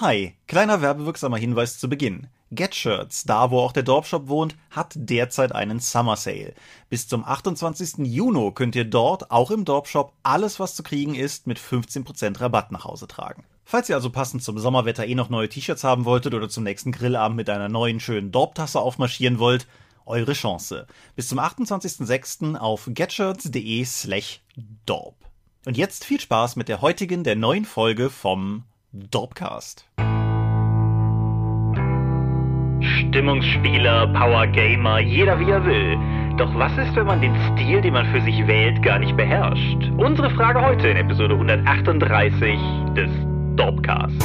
Hi, kleiner werbewirksamer Hinweis zu Beginn. GetShirts, da wo auch der Dorpshop wohnt, hat derzeit einen Summer Sale. Bis zum 28. Juni könnt ihr dort, auch im Dorpshop, alles was zu kriegen ist, mit 15% Rabatt nach Hause tragen. Falls ihr also passend zum Sommerwetter eh noch neue T-Shirts haben wolltet oder zum nächsten Grillabend mit einer neuen schönen Dorptasse aufmarschieren wollt, eure Chance. Bis zum 28.06. auf getshirts.de slash dorp. Und jetzt viel Spaß mit der heutigen, der neuen Folge vom Dorpcast. Stimmungsspieler, Power Gamer, jeder wie er will. Doch was ist, wenn man den Stil, den man für sich wählt, gar nicht beherrscht? Unsere Frage heute in Episode 138 des Dorpcast.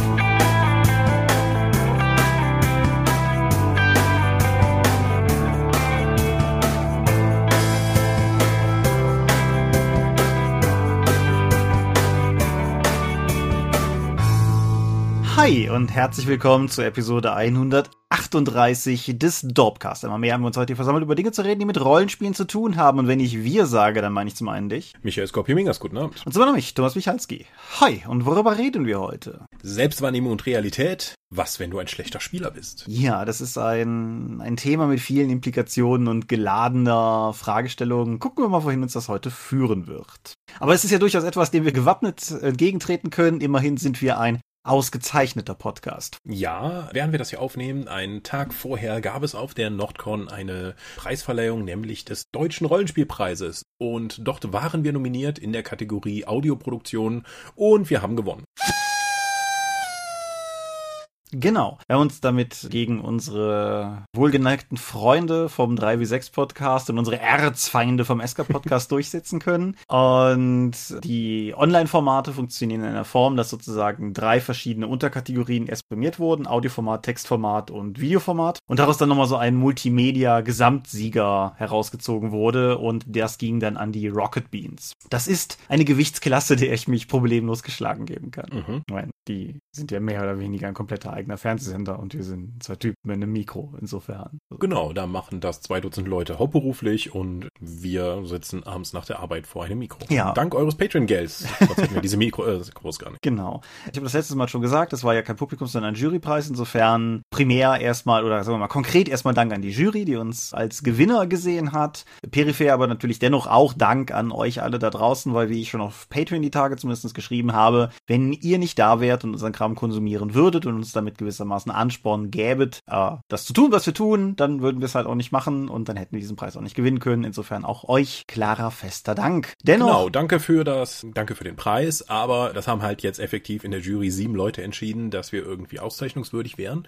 Hi und herzlich willkommen zur Episode 138 des Dorpcast. Einmal mehr haben wir uns heute hier versammelt, über Dinge zu reden, die mit Rollenspielen zu tun haben. Und wenn ich wir sage, dann meine ich zum einen dich. Michael Skorpiomingas, guten Abend. Und zum anderen mich, Thomas Michalski. Hi, und worüber reden wir heute? Selbstwahrnehmung und Realität. Was, wenn du ein schlechter Spieler bist? Ja, das ist ein, ein Thema mit vielen Implikationen und geladener Fragestellungen. Gucken wir mal, wohin uns das heute führen wird. Aber es ist ja durchaus etwas, dem wir gewappnet entgegentreten können. Immerhin sind wir ein ausgezeichneter Podcast. Ja, während wir das hier aufnehmen, einen Tag vorher gab es auf der Nordcon eine Preisverleihung, nämlich des Deutschen Rollenspielpreises. Und dort waren wir nominiert in der Kategorie Audioproduktion und wir haben gewonnen. Genau. Wir haben uns damit gegen unsere wohlgeneigten Freunde vom 3W6 Podcast und unsere Erzfeinde vom SK Podcast durchsetzen können. Und die Online-Formate funktionieren in einer Form, dass sozusagen drei verschiedene Unterkategorien erst prämiert wurden. Audioformat, Textformat und Videoformat. Und daraus dann nochmal so ein Multimedia-Gesamtsieger herausgezogen wurde. Und das ging dann an die Rocket Beans. Das ist eine Gewichtsklasse, der ich mich problemlos geschlagen geben kann. Mhm. Meine, die sind ja mehr oder weniger ein kompletter eigener Fernsehsender und wir sind zwei Typen mit einem Mikro, insofern. Genau, da machen das zwei Dutzend Leute hauptberuflich und wir sitzen abends nach der Arbeit vor einem Mikro. Ja. Dank eures Patreon-Gelds. Diese Mikro, äh, groß gar nicht. Genau. Ich habe das letztes Mal schon gesagt, das war ja kein Publikum, sondern ein Jurypreis. Insofern primär erstmal oder sagen wir mal konkret erstmal Dank an die Jury, die uns als Gewinner gesehen hat. Peripher aber natürlich dennoch auch Dank an euch alle da draußen, weil wie ich schon auf Patreon die Tage zumindest geschrieben habe, wenn ihr nicht da wärt und unseren Kram konsumieren würdet und uns damit gewissermaßen Ansporn gäbet, äh, das zu tun, was wir tun, dann würden wir es halt auch nicht machen und dann hätten wir diesen Preis auch nicht gewinnen können. Insofern auch euch klarer, fester Dank. Dennoch. Genau, danke für das, danke für den Preis, aber das haben halt jetzt effektiv in der Jury sieben Leute entschieden, dass wir irgendwie auszeichnungswürdig wären.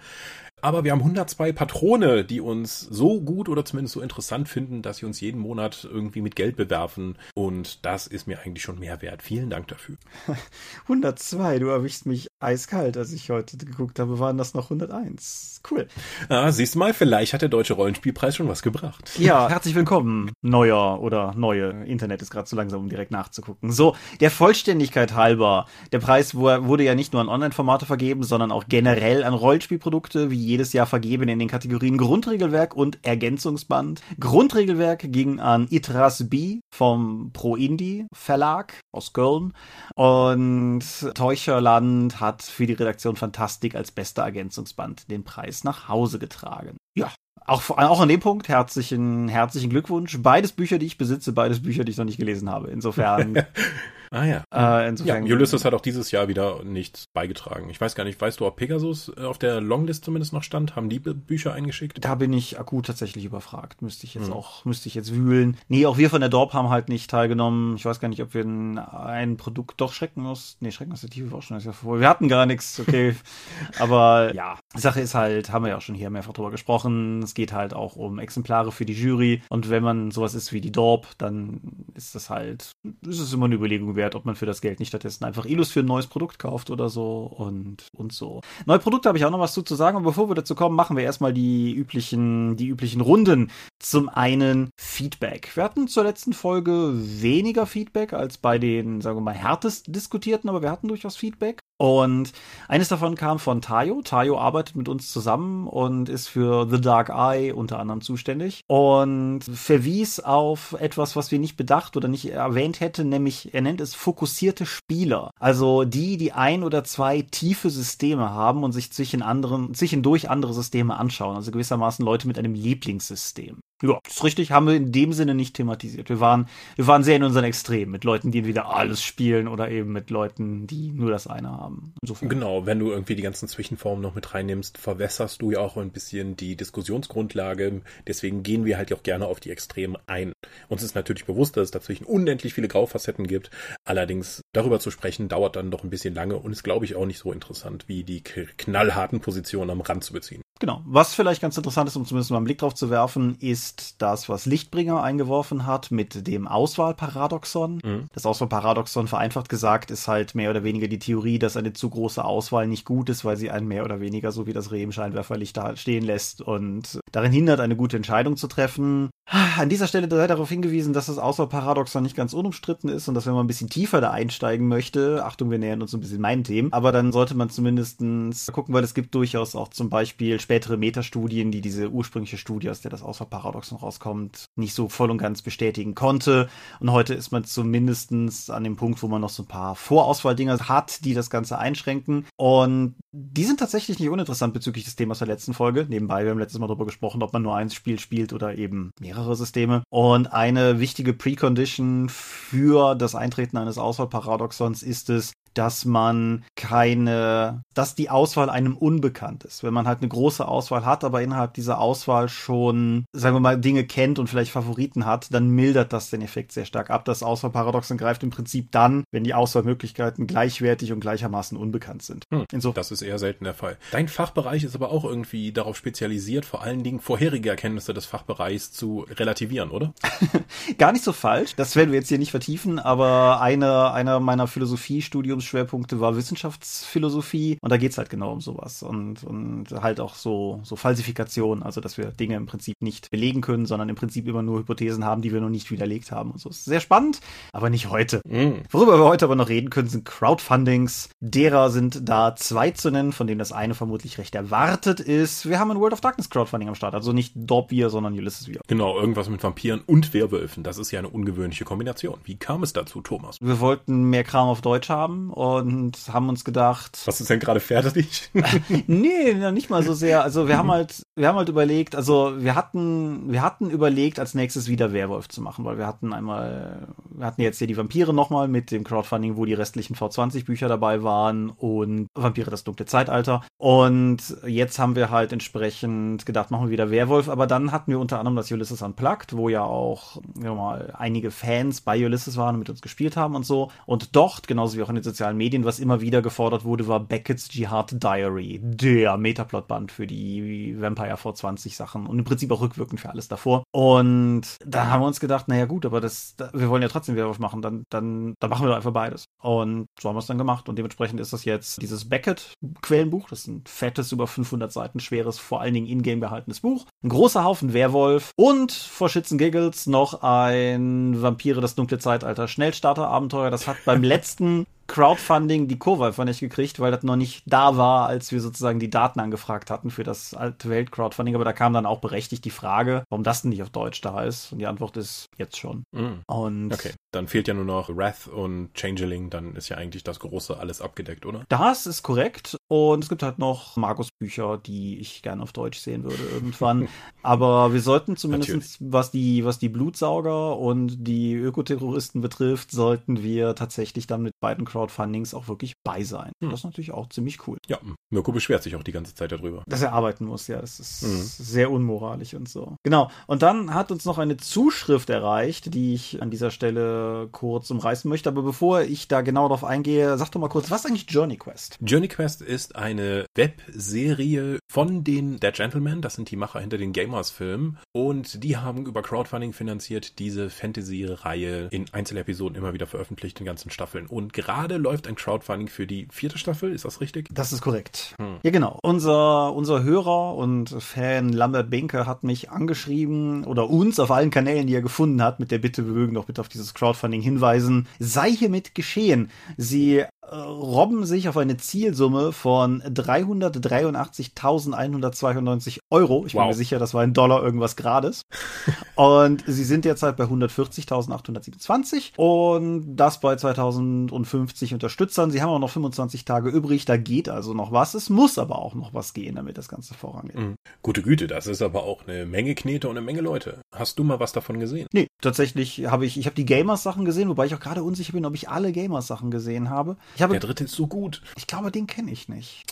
Aber wir haben 102 Patrone, die uns so gut oder zumindest so interessant finden, dass sie uns jeden Monat irgendwie mit Geld bewerfen. Und das ist mir eigentlich schon mehr wert. Vielen Dank dafür. 102, du erwischst mich eiskalt, als ich heute geguckt habe, waren das noch 101. Cool. Ah, siehst du mal, vielleicht hat der Deutsche Rollenspielpreis schon was gebracht. Ja, herzlich willkommen, neuer oder neue. Internet ist gerade zu langsam, um direkt nachzugucken. So, der Vollständigkeit halber, der Preis wurde ja nicht nur an Online-Formate vergeben, sondern auch generell an Rollenspielprodukte, wie jedes Jahr vergeben in den Kategorien Grundregelwerk und Ergänzungsband. Grundregelwerk ging an Itras B vom Pro Indie Verlag aus Köln und Teucherland hat für die Redaktion Fantastik als bester Ergänzungsband den Preis nach Hause getragen. Ja, auch, auch an dem Punkt herzlichen, herzlichen Glückwunsch. Beides Bücher, die ich besitze, beides Bücher, die ich noch nicht gelesen habe. Insofern Ah ja. Äh, insofern, ja, Ulysses hat auch dieses Jahr wieder nichts beigetragen. Ich weiß gar nicht, weißt du, ob Pegasus äh, auf der Longlist zumindest noch stand? Haben die Bücher eingeschickt? Da bin ich akut tatsächlich überfragt. Müsste ich jetzt hm. auch, müsste ich jetzt wühlen. Nee, auch wir von der Dorp haben halt nicht teilgenommen. Ich weiß gar nicht, ob wir ein, ein Produkt doch schrecken aus. Nee, schrecken aus der Tiefe war auch schon das Jahr vor. Wir hatten gar nichts, okay. Aber ja, die Sache ist halt, haben wir ja auch schon hier mehrfach drüber gesprochen. Es geht halt auch um Exemplare für die Jury. Und wenn man sowas ist wie die Dorp, dann ist das halt, ist es immer eine Überlegung wert, ob man für das Geld nicht stattdessen einfach Illus für ein neues Produkt kauft oder so und, und so. Neue Produkte habe ich auch noch was zu, zu sagen, aber bevor wir dazu kommen, machen wir erstmal die üblichen, die üblichen Runden. Zum einen Feedback. Wir hatten zur letzten Folge weniger Feedback als bei den, sagen wir mal, härtest diskutierten, aber wir hatten durchaus Feedback. Und eines davon kam von Tayo. Tayo arbeitet mit uns zusammen und ist für The Dark Eye unter anderem zuständig und verwies auf etwas, was wir nicht bedacht oder nicht erwähnt hätten, nämlich er nennt es fokussierte Spieler. Also die, die ein oder zwei tiefe Systeme haben und sich zwischen anderen, zwischendurch andere Systeme anschauen. Also gewissermaßen Leute mit einem Lieblingssystem. Ja, das ist richtig, haben wir in dem Sinne nicht thematisiert. Wir waren, wir waren sehr in unseren Extremen, mit Leuten, die entweder alles spielen oder eben mit Leuten, die nur das eine haben. Insofern. Genau, wenn du irgendwie die ganzen Zwischenformen noch mit reinnimmst, verwässerst du ja auch ein bisschen die Diskussionsgrundlage. Deswegen gehen wir halt auch gerne auf die Extremen ein. Uns ist natürlich bewusst, dass es dazwischen unendlich viele Graufacetten gibt. Allerdings darüber zu sprechen, dauert dann doch ein bisschen lange und ist, glaube ich, auch nicht so interessant, wie die knallharten Positionen am Rand zu beziehen. Genau. Was vielleicht ganz interessant ist, um zumindest mal einen Blick drauf zu werfen, ist das, was Lichtbringer eingeworfen hat mit dem Auswahlparadoxon. Mhm. Das Auswahlparadoxon, vereinfacht gesagt, ist halt mehr oder weniger die Theorie, dass eine zu große Auswahl nicht gut ist, weil sie einen mehr oder weniger so wie das Reh im Scheinwerferlicht da stehen lässt und darin hindert, eine gute Entscheidung zu treffen. An dieser Stelle sei darauf hingewiesen, dass das Auswahlparadoxon nicht ganz unumstritten ist und dass wenn man ein bisschen tiefer da einsteigen möchte, Achtung, wir nähern uns ein bisschen meinen Themen, aber dann sollte man zumindestens gucken, weil es gibt durchaus auch zum Beispiel spätere Metastudien, die diese ursprüngliche Studie, aus der das Auswahlparadoxon rauskommt, nicht so voll und ganz bestätigen konnte. Und heute ist man zumindestens an dem Punkt, wo man noch so ein paar Vorauswahldinger hat, die das Ganze einschränken. Und die sind tatsächlich nicht uninteressant bezüglich des Themas der letzten Folge. Nebenbei, wir haben letztes Mal darüber gesprochen, ob man nur ein Spiel spielt oder eben mehrere Systeme. Und eine wichtige Precondition für das Eintreten eines Auswahlparadoxons ist es, dass man keine, dass die Auswahl einem unbekannt ist. Wenn man halt eine große Auswahl hat, aber innerhalb dieser Auswahl schon, sagen wir mal, Dinge kennt und vielleicht Favoriten hat, dann mildert das den Effekt sehr stark ab. Das Auswahlparadoxon greift im Prinzip dann, wenn die Auswahlmöglichkeiten gleichwertig und gleichermaßen unbekannt sind. Hm, Insofern. Das ist eher selten der Fall. Dein Fachbereich ist aber auch irgendwie darauf spezialisiert, vor allen Dingen vorherige Erkenntnisse des Fachbereichs zu relativieren, oder? Gar nicht so falsch. Das werden wir jetzt hier nicht vertiefen, aber eine, einer meiner Philosophiestudiums Studiumsschwerpunkte war Wissenschaftsphilosophie und da geht's halt genau um sowas und, und halt auch so, so Falsifikation, also dass wir Dinge im Prinzip nicht belegen können, sondern im Prinzip immer nur Hypothesen haben, die wir noch nicht widerlegt haben und so. Ist sehr spannend, aber nicht heute. Mhm. Worüber wir heute aber noch reden können, sind Crowdfundings. Derer sind da zwei zu nennen, von denen das eine vermutlich recht erwartet ist. Wir haben ein World of Darkness Crowdfunding am Start, also nicht Dorp wir, sondern Ulysses wir. Genau, irgendwas mit Vampiren und Werwölfen. Das ist ja eine ungewöhnliche Kombination. Wie kam es dazu, Thomas? Wir wollten mehr Kram auf Deutsch haben und haben uns gedacht. Was ist denn gerade fertig? nee, nicht mal so sehr. Also wir haben halt, wir haben halt überlegt, also wir hatten, wir hatten überlegt, als nächstes wieder Werwolf zu machen, weil wir hatten einmal, wir hatten jetzt hier die Vampire nochmal mit dem Crowdfunding, wo die restlichen V20 Bücher dabei waren und Vampire das dunkle Zeitalter. Und jetzt haben wir halt entsprechend gedacht, machen wir wieder Werwolf, aber dann hatten wir unter anderem das Ulysses Unplugged, wo ja auch, mal, einige Fans bei Ulysses waren und mit uns gespielt haben und so. Und dort, genauso wie auch in den sozialen Medien, was immer wieder gefordert wurde, war Beckett's Jihad Diary, der Metaplot-Band für die Vampire V20 Sachen und im Prinzip auch rückwirkend für alles davor. Und da haben wir uns gedacht, naja gut, aber das, wir wollen ja trotzdem Werwolf machen, dann, dann, dann machen wir doch einfach beides. Und so haben wir es dann gemacht und dementsprechend ist das jetzt dieses Beckett-Quellenbuch, das ist ein fettes, über 500 Seiten schweres, vor allen Dingen in-game behaltenes Buch. Ein großer Haufen Werwolf und vor Shits Giggles noch ein Vampire das dunkle Zeitalter Schnellstarter-Abenteuer. Das hat beim letzten Crowdfunding die Kurve einfach nicht gekriegt, weil das noch nicht da war, als wir sozusagen die Daten angefragt hatten für das alte Welt-Crowdfunding. Aber da kam dann auch berechtigt die Frage, warum das denn nicht auf Deutsch da ist. Und die Antwort ist jetzt schon. Mm. Und okay, dann fehlt ja nur noch Wrath und Changeling. Dann ist ja eigentlich das Große alles abgedeckt, oder? Das ist korrekt. Und es gibt halt noch Markus-Bücher, die ich gerne auf Deutsch sehen würde irgendwann. Aber wir sollten zumindest, was die, was die Blutsauger und die Ökoterroristen betrifft, sollten wir tatsächlich dann mit beiden Crowdfundings auch wirklich bei sein. Hm. Das ist natürlich auch ziemlich cool. Ja, Mirko beschwert sich auch die ganze Zeit darüber. Dass er arbeiten muss, ja. Das ist mhm. sehr unmoralisch und so. Genau. Und dann hat uns noch eine Zuschrift erreicht, die ich an dieser Stelle kurz umreißen möchte. Aber bevor ich da genau darauf eingehe, sag doch mal kurz, was ist eigentlich Journey Quest? Journey Quest ist eine Webserie von den Dead Gentlemen. Das sind die Macher hinter den Gamers-Filmen. Und die haben über Crowdfunding finanziert diese Fantasy-Reihe in Einzelepisoden immer wieder veröffentlicht, in ganzen Staffeln. Und gerade läuft ein Crowdfunding für die vierte Staffel. Ist das richtig? Das ist korrekt. Hm. Ja, genau. Unser, unser Hörer und Fan Lambert Benke hat mich angeschrieben oder uns auf allen Kanälen, die er gefunden hat, mit der Bitte, wir mögen doch bitte auf dieses Crowdfunding hinweisen. Sei hiermit geschehen. Sie robben sich auf eine Zielsumme von 383.192 Euro. Ich bin Wow. mir sicher, das war ein Dollar irgendwas Grades. und sie sind derzeit bei 140.827 und das bei 2050 Unterstützern. Sie haben auch noch 25 Tage übrig, da geht also noch was. Es muss aber auch noch was gehen, damit das Ganze vorangeht. Mhm. Gute Güte, das ist aber auch eine Menge Knete und eine Menge Leute. Hast du mal was davon gesehen? Nee, tatsächlich habe ich, ich habe die Gamers-Sachen gesehen, wobei ich auch gerade unsicher bin, ob ich alle Gamers-Sachen gesehen habe. Ich habe, Der dritte ist so gut. ich glaube, den kenne ich nicht.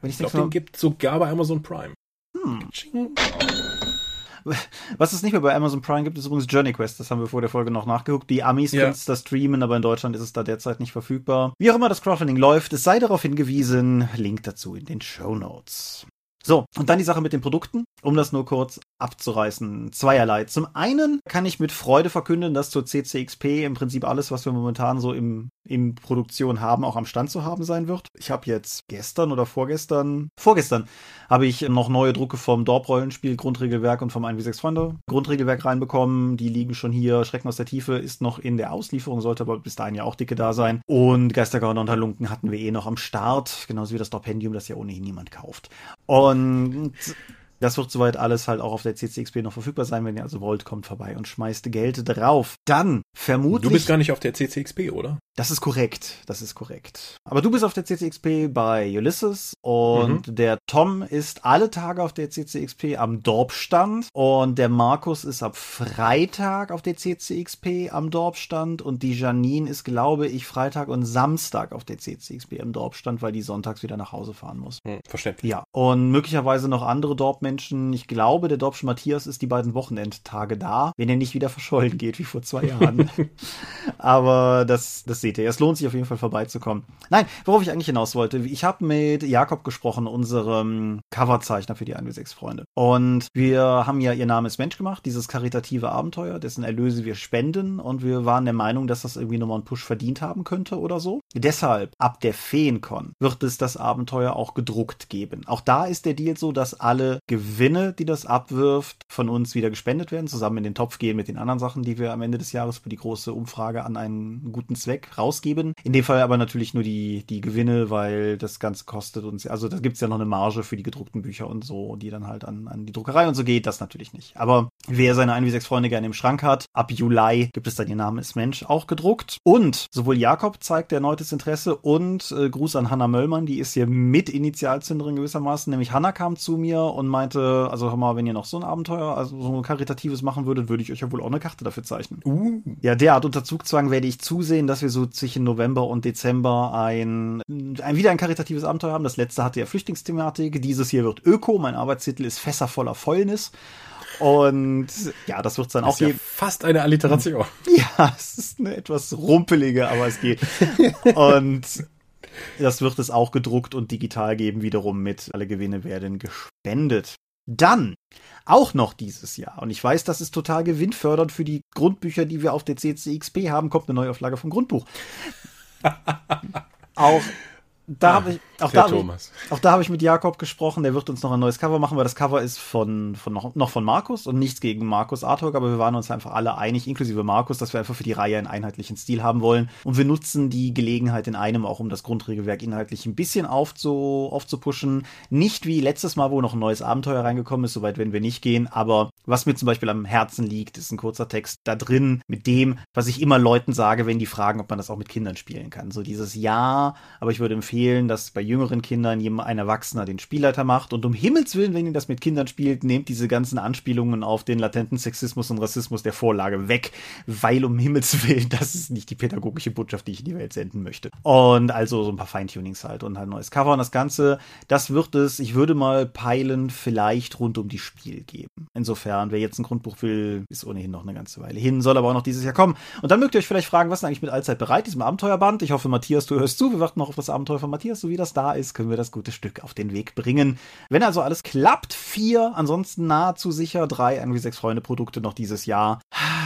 Wenn ich, Ich glaube, den gibt sogar bei Amazon Prime. Hm. Was es nicht mehr bei Amazon Prime gibt, ist übrigens Journey Quest. Das haben wir vor der Folge noch nachgeguckt. Die Amis Ja. können es da streamen, aber in Deutschland ist es da derzeit nicht verfügbar. Wie auch immer das Crowdfunding läuft, es sei darauf hingewiesen. Link dazu in den Show Notes. So, und dann die Sache mit den Produkten, um das nur kurz abzureißen. Zweierlei. Zum einen kann ich mit Freude verkünden, dass zur CCXP im Prinzip alles, was wir momentan so im, in Produktion haben, auch am Stand zu haben sein wird. Ich habe jetzt gestern oder vorgestern, vorgestern, habe ich noch neue Drucke vom Dorp-Rollenspiel Grundregelwerk und vom 1W6 Freunde Grundregelwerk reinbekommen. Die liegen schon hier. Schrecken aus der Tiefe ist noch in der Auslieferung, sollte aber bis dahin ja auch dicke da sein. Und Geistergauner und Halunken hatten wir eh noch am Start. Genauso wie das Dorpendium, das ja ohnehin niemand kauft. Und 嗯 das wird soweit alles halt auch auf der CCXP noch verfügbar sein. Wenn ihr also wollt, kommt vorbei und schmeißt Geld drauf. Dann vermutlich. Du bist gar nicht auf der CCXP, oder? Das ist korrekt, das ist korrekt. Aber du bist auf der CCXP bei Ulysses und der Tom ist alle Tage auf der CCXP am Dorpstand und der Markus ist ab Freitag auf der CCXP am Dorpstand und die Janine ist, glaube ich, Freitag und Samstag auf der CCXP am Dorpstand, weil die sonntags wieder nach Hause fahren muss. Hm, verständlich. Ja, und möglicherweise noch andere Dorpmenschen. Ich glaube, der Dorpsche Matthias ist die beiden Wochenendtage da, wenn er nicht wieder verschollen geht wie vor zwei Jahren. Aber das, das seht ihr. Es lohnt sich auf jeden Fall vorbeizukommen. Nein, worauf ich eigentlich hinaus wollte. Ich habe mit Jakob gesprochen, unserem Coverzeichner für die 1 Freunde. Und wir haben ja Ihr Name ist Mensch gemacht, dieses karitative Abenteuer, dessen Erlöse wir spenden. Und wir waren der Meinung, dass das irgendwie nochmal einen Push verdient haben könnte oder so. Deshalb, ab der Feencon wird es das Abenteuer auch gedruckt geben. Auch da ist der Deal so, dass alle Gewinne, die das abwirft, von uns wieder gespendet werden, zusammen in den Topf gehen mit den anderen Sachen, die wir am Ende des Jahres für die große Umfrage an einen guten Zweck rausgeben. In dem Fall aber natürlich nur die, die Gewinne, weil das Ganze kostet uns, also da gibt's ja noch eine Marge für die gedruckten Bücher und so, die dann halt an, an die Druckerei und so geht, das natürlich nicht. Aber wer seine 1 wie 6 Freunde gerne im Schrank hat, ab Juli gibt es dann ihr Name ist Mensch auch gedruckt. Und sowohl Jakob zeigt erneutes Interesse und äh, Gruß an Hanna Möllmann, die ist hier mit Initialzünderin gewissermaßen, nämlich Hanna kam zu mir und meinte, also hör mal, wenn ihr noch so ein Abenteuer, also so ein karitatives machen würdet, würde ich euch ja wohl auch eine Karte dafür zeichnen. Uh, Ja, derart unter Zugzwang werde ich zusehen, dass wir so zwischen November und Dezember ein, ein wieder ein karitatives Abenteuer haben. Das letzte hatte ja Flüchtlingsthematik. Dieses hier wird Öko. Mein Arbeitstitel ist Fässer voller Fäulnis. Und ja, das wird dann auch ist ja fast eine Alliteration. Ja, es ist eine etwas rumpelige, aber es geht. Und das wird es auch gedruckt und digital geben, wiederum mit. Alle Gewinne werden gespendet. Dann auch noch dieses Jahr. Und ich weiß, das ist total gewinnfördernd für die Grundbücher, die wir auf der CCXP haben. Kommt eine Neuauflage vom Grundbuch. auch da habe ich, auch da, hab ich- auch da habe ich mit Jakob gesprochen, der wird uns noch ein neues Cover machen, weil das Cover ist von, von noch, noch von Markus und nichts gegen Markus Artwork, aber wir waren uns einfach alle einig, inklusive Markus, dass wir einfach für die Reihe einen einheitlichen Stil haben wollen. Und wir nutzen die Gelegenheit in einem auch, um das Grundregelwerk inhaltlich ein bisschen aufzu, aufzupushen. Nicht wie letztes Mal, wo noch ein neues Abenteuer reingekommen ist, soweit werden wir nicht gehen, aber was mir zum Beispiel am Herzen liegt, ist ein kurzer Text da drin mit dem, was ich immer Leuten sage, wenn die fragen, ob man das auch mit Kindern spielen kann. So dieses Ja, aber ich würde empfehlen, dass bei jüngeren Kindern jemand, ein Erwachsener den Spielleiter macht und um Himmels Willen, wenn ihr das mit Kindern spielt, nehmt diese ganzen Anspielungen auf den latenten Sexismus und Rassismus der Vorlage weg, weil um Himmels Willen, das ist nicht die pädagogische Botschaft, die ich in die Welt senden möchte. Und also so ein paar Feintunings halt und halt ein neues Cover und das Ganze, das wird es, ich würde mal peilen, vielleicht rund um die Spiel geben. Insofern, wer jetzt ein Grundbuch will, ist ohnehin noch eine ganze Weile hin, soll aber auch noch dieses Jahr kommen. Und dann mögt ihr euch vielleicht fragen, was ist eigentlich mit Allzeit bereit, diesem Abenteuerband? Ich hoffe, Matthias, du hörst zu. Wir warten noch auf das Abenteuer von Matthias. So wie das da ist, können wir das gute Stück auf den Weg bringen. Wenn also alles klappt, vier, ansonsten nahezu sicher drei irgendwie sechs Freunde-Produkte noch dieses Jahr.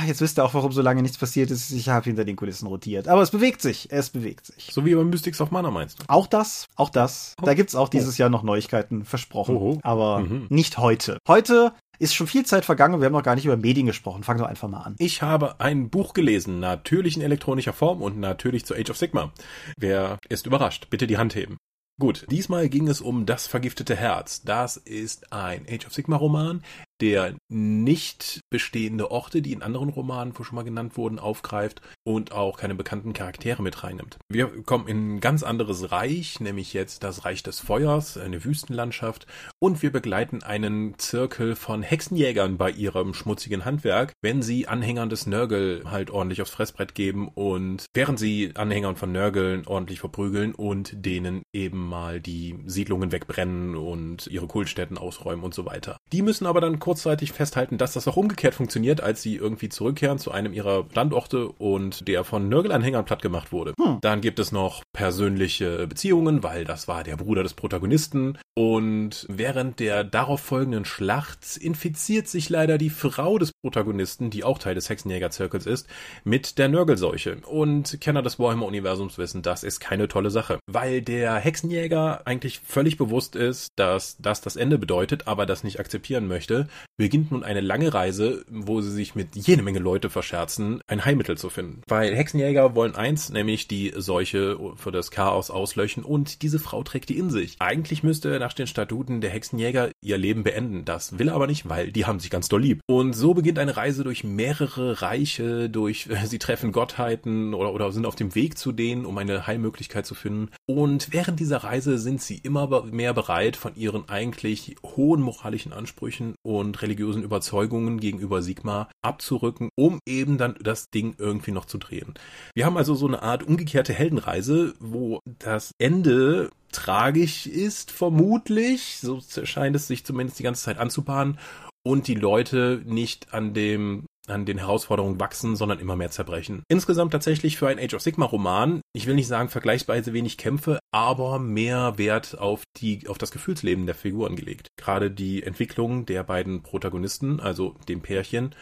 Jetzt wisst ihr auch, warum so lange nichts passiert ist. Ich habe hinter den Kulissen rotiert. Aber es bewegt sich. Es bewegt sich. So wie bei Mystics of Mana meinst du? Auch das, auch das. Da gibt's auch dieses Jahr noch Neuigkeiten versprochen. Oho. Aber Mhm. nicht heute. Heute ist schon viel Zeit vergangen. Wir haben noch gar nicht über Medien gesprochen. Fang doch einfach mal an. Ich habe ein Buch gelesen, natürlich in elektronischer Form und natürlich zu Age of Sigma. Wer ist überrascht? Bitte die Hand heben. Gut, diesmal ging es um Das vergiftete Herz. Das ist ein Age of Sigma Roman, der nicht bestehende Orte, die in anderen Romanen schon mal genannt wurden, aufgreift und auch keine bekannten Charaktere mit reinnimmt. Wir kommen in ein ganz anderes Reich, nämlich jetzt das Reich des Feuers, eine Wüstenlandschaft und wir begleiten einen Zirkel von Hexenjägern bei ihrem schmutzigen Handwerk, wenn sie Anhängern des Nörgel halt ordentlich aufs Fressbrett geben und während sie Anhängern von Nörgeln ordentlich verprügeln und denen eben mal die Siedlungen wegbrennen und ihre Kultstätten ausräumen und so weiter. Die müssen aber dann kurz kurzzeitig festhalten, dass das auch umgekehrt funktioniert, als sie irgendwie zurückkehren zu einem ihrer Standorte und der von Nörgelanhängern platt gemacht wurde. Hm. Dann gibt es noch persönliche Beziehungen, weil das war der Bruder des Protagonisten. Und während der darauf folgenden Schlacht infiziert sich leider die Frau des Protagonisten, die auch Teil des Hexenjäger-Zirkels ist, mit der Nörgelseuche. Und Kenner des Warhammer-Universums wissen, das ist keine tolle Sache, weil der Hexenjäger eigentlich völlig bewusst ist, dass das das Ende bedeutet, aber das nicht akzeptieren möchte beginnt nun eine lange Reise, wo sie sich mit jede Menge Leute verscherzen, ein Heilmittel zu finden. Weil Hexenjäger wollen eins, nämlich die Seuche für das Chaos auslöschen und diese Frau trägt die in sich. Eigentlich müsste nach den Statuten der Hexenjäger ihr Leben beenden. Das will er aber nicht, weil die haben sich ganz doll lieb. Und so beginnt eine Reise durch mehrere Reiche, durch sie treffen Gottheiten oder, oder sind auf dem Weg zu denen, um eine Heilmöglichkeit zu finden. Und während dieser Reise sind sie immer mehr bereit, von ihren eigentlich hohen moralischen Ansprüchen und und religiösen Überzeugungen gegenüber Sigma abzurücken, um eben dann das Ding irgendwie noch zu drehen. Wir haben also so eine Art umgekehrte Heldenreise, wo das Ende tragisch ist, vermutlich, so scheint es sich zumindest die ganze Zeit anzubahnen, und die Leute nicht an dem an den Herausforderungen wachsen, sondern immer mehr zerbrechen. Insgesamt tatsächlich für ein Age of Sigma Roman, ich will nicht sagen vergleichsweise wenig Kämpfe, aber mehr Wert auf die, auf das Gefühlsleben der Figuren gelegt. Gerade die Entwicklung der beiden Protagonisten, also dem Pärchen,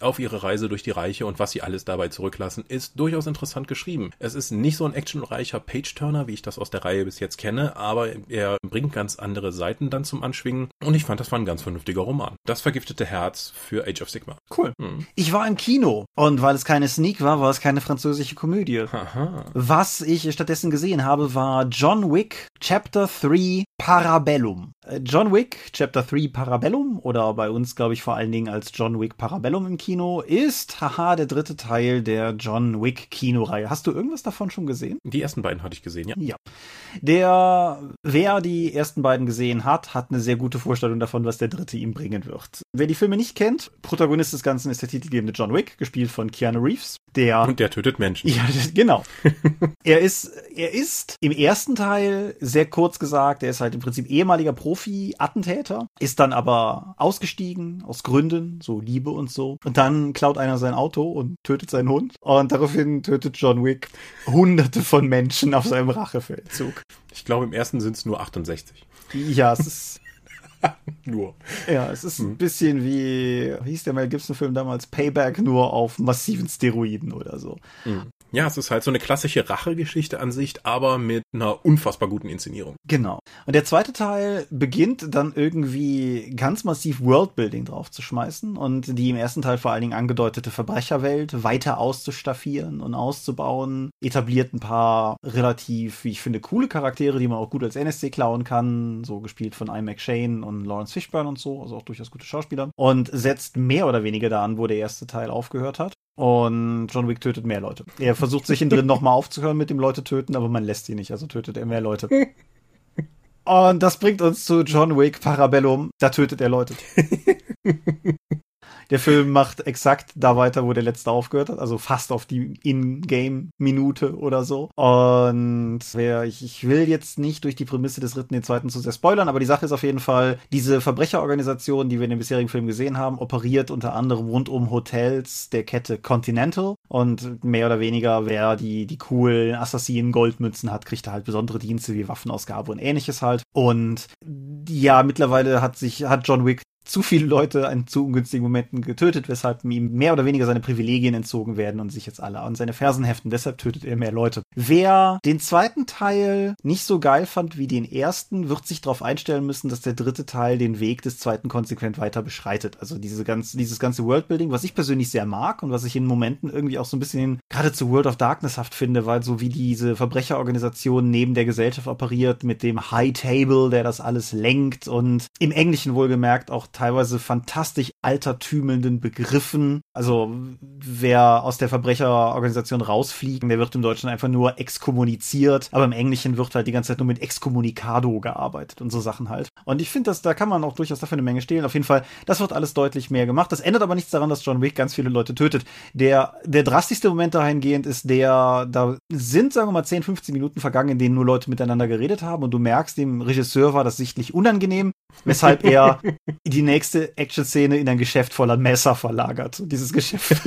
auf ihre Reise durch die Reiche und was sie alles dabei zurücklassen, ist durchaus interessant geschrieben. Es ist nicht so ein actionreicher Page-Turner, wie ich das aus der Reihe bis jetzt kenne, aber er bringt ganz andere Seiten dann zum Anschwingen und ich fand, das war ein ganz vernünftiger Roman. Das vergiftete Herz für Age of Sigma. Cool. Hm. Ich war im Kino und weil es keine Sneak war, war es keine französische Komödie. Aha. Was ich stattdessen gesehen habe, war John Wick Chapter 3 Parabellum. Äh, John Wick Chapter 3 Parabellum oder bei uns glaube ich vor allen Dingen als John Wick Parabellum im Kino ist, haha, der dritte Teil der John Wick Kinoreihe. Hast du irgendwas davon schon gesehen? Die ersten beiden hatte ich gesehen, ja. Ja. Der, wer die ersten beiden gesehen hat, hat eine sehr gute Vorstellung davon, was der dritte ihm bringen wird. Wer die Filme nicht kennt, Protagonist des Ganzen ist der titelgebende John Wick, gespielt von Keanu Reeves. Der, Und der tötet Menschen. Ja, genau. er ist, er ist im ersten Teil sehr kurz gesagt, er ist halt im Prinzip ehemaliger Profi-Attentäter, ist dann aber ausgestiegen aus Gründen, so Liebe und so. Und dann klaut einer sein Auto und tötet seinen Hund. Und daraufhin tötet John Wick hunderte von Menschen auf seinem Rachefeldzug. Ich glaube, im ersten sind es nur 68. Ja, es ist nur. Ja, es ist ein hm. bisschen wie, wie hieß der Mel Gibson-Film damals? Payback nur auf massiven Steroiden oder so. Mhm. Ja, es ist halt so eine klassische Rachegeschichte an sich, aber mit einer unfassbar guten Inszenierung. Genau. Und der zweite Teil beginnt dann irgendwie ganz massiv Worldbuilding drauf zu schmeißen und die im ersten Teil vor allen Dingen angedeutete Verbrecherwelt weiter auszustaffieren und auszubauen. Etabliert ein paar relativ, wie ich finde, coole Charaktere, die man auch gut als NSC klauen kann, so gespielt von Ian McShane und Lawrence Fishburne und so, also auch durchaus gute Schauspieler. Und setzt mehr oder weniger da an, wo der erste Teil aufgehört hat. Und John Wick tötet mehr Leute. Er versucht sich in drin nochmal aufzuhören mit dem Leute töten, aber man lässt ihn nicht, also tötet er mehr Leute. Und das bringt uns zu John Wick Parabellum. Da tötet er Leute. Der Film macht exakt da weiter, wo der letzte aufgehört hat, also fast auf die In-Game-Minute oder so. Und wer, ich, ich will jetzt nicht durch die Prämisse des dritten den zweiten zu sehr spoilern, aber die Sache ist auf jeden Fall, diese Verbrecherorganisation, die wir in den bisherigen Filmen gesehen haben, operiert unter anderem rund um Hotels der Kette Continental und mehr oder weniger, wer die, die coolen Assassinen Goldmünzen hat, kriegt da halt besondere Dienste wie Waffenausgabe und ähnliches halt. Und ja, mittlerweile hat sich, hat John Wick zu viele Leute an zu ungünstigen Momenten getötet, weshalb ihm mehr oder weniger seine Privilegien entzogen werden und sich jetzt alle an seine Fersen heften. Deshalb tötet er mehr Leute. Wer den zweiten Teil nicht so geil fand wie den ersten, wird sich darauf einstellen müssen, dass der dritte Teil den Weg des zweiten konsequent weiter beschreitet. Also diese ganze, dieses ganze Worldbuilding, was ich persönlich sehr mag und was ich in Momenten irgendwie auch so ein bisschen geradezu World of Darkness haft finde, weil so wie diese Verbrecherorganisation neben der Gesellschaft operiert mit dem High Table, der das alles lenkt und im Englischen wohlgemerkt auch teilweise fantastisch altertümelnden Begriffen. Also wer aus der Verbrecherorganisation rausfliegt, der wird im Deutschen einfach nur exkommuniziert, aber im Englischen wird halt die ganze Zeit nur mit Excommunicado gearbeitet und so Sachen halt. Und ich finde, dass da kann man auch durchaus dafür eine Menge stehlen. Auf jeden Fall, das wird alles deutlich mehr gemacht. Das ändert aber nichts daran, dass John Wick ganz viele Leute tötet. Der, der drastischste Moment dahingehend ist der, da sind, sagen wir mal, 10, 15 Minuten vergangen, in denen nur Leute miteinander geredet haben und du merkst, dem Regisseur war das sichtlich unangenehm, weshalb er die nächste Action-Szene in ein Geschäft voller Messer verlagert. Dieses Geschäft.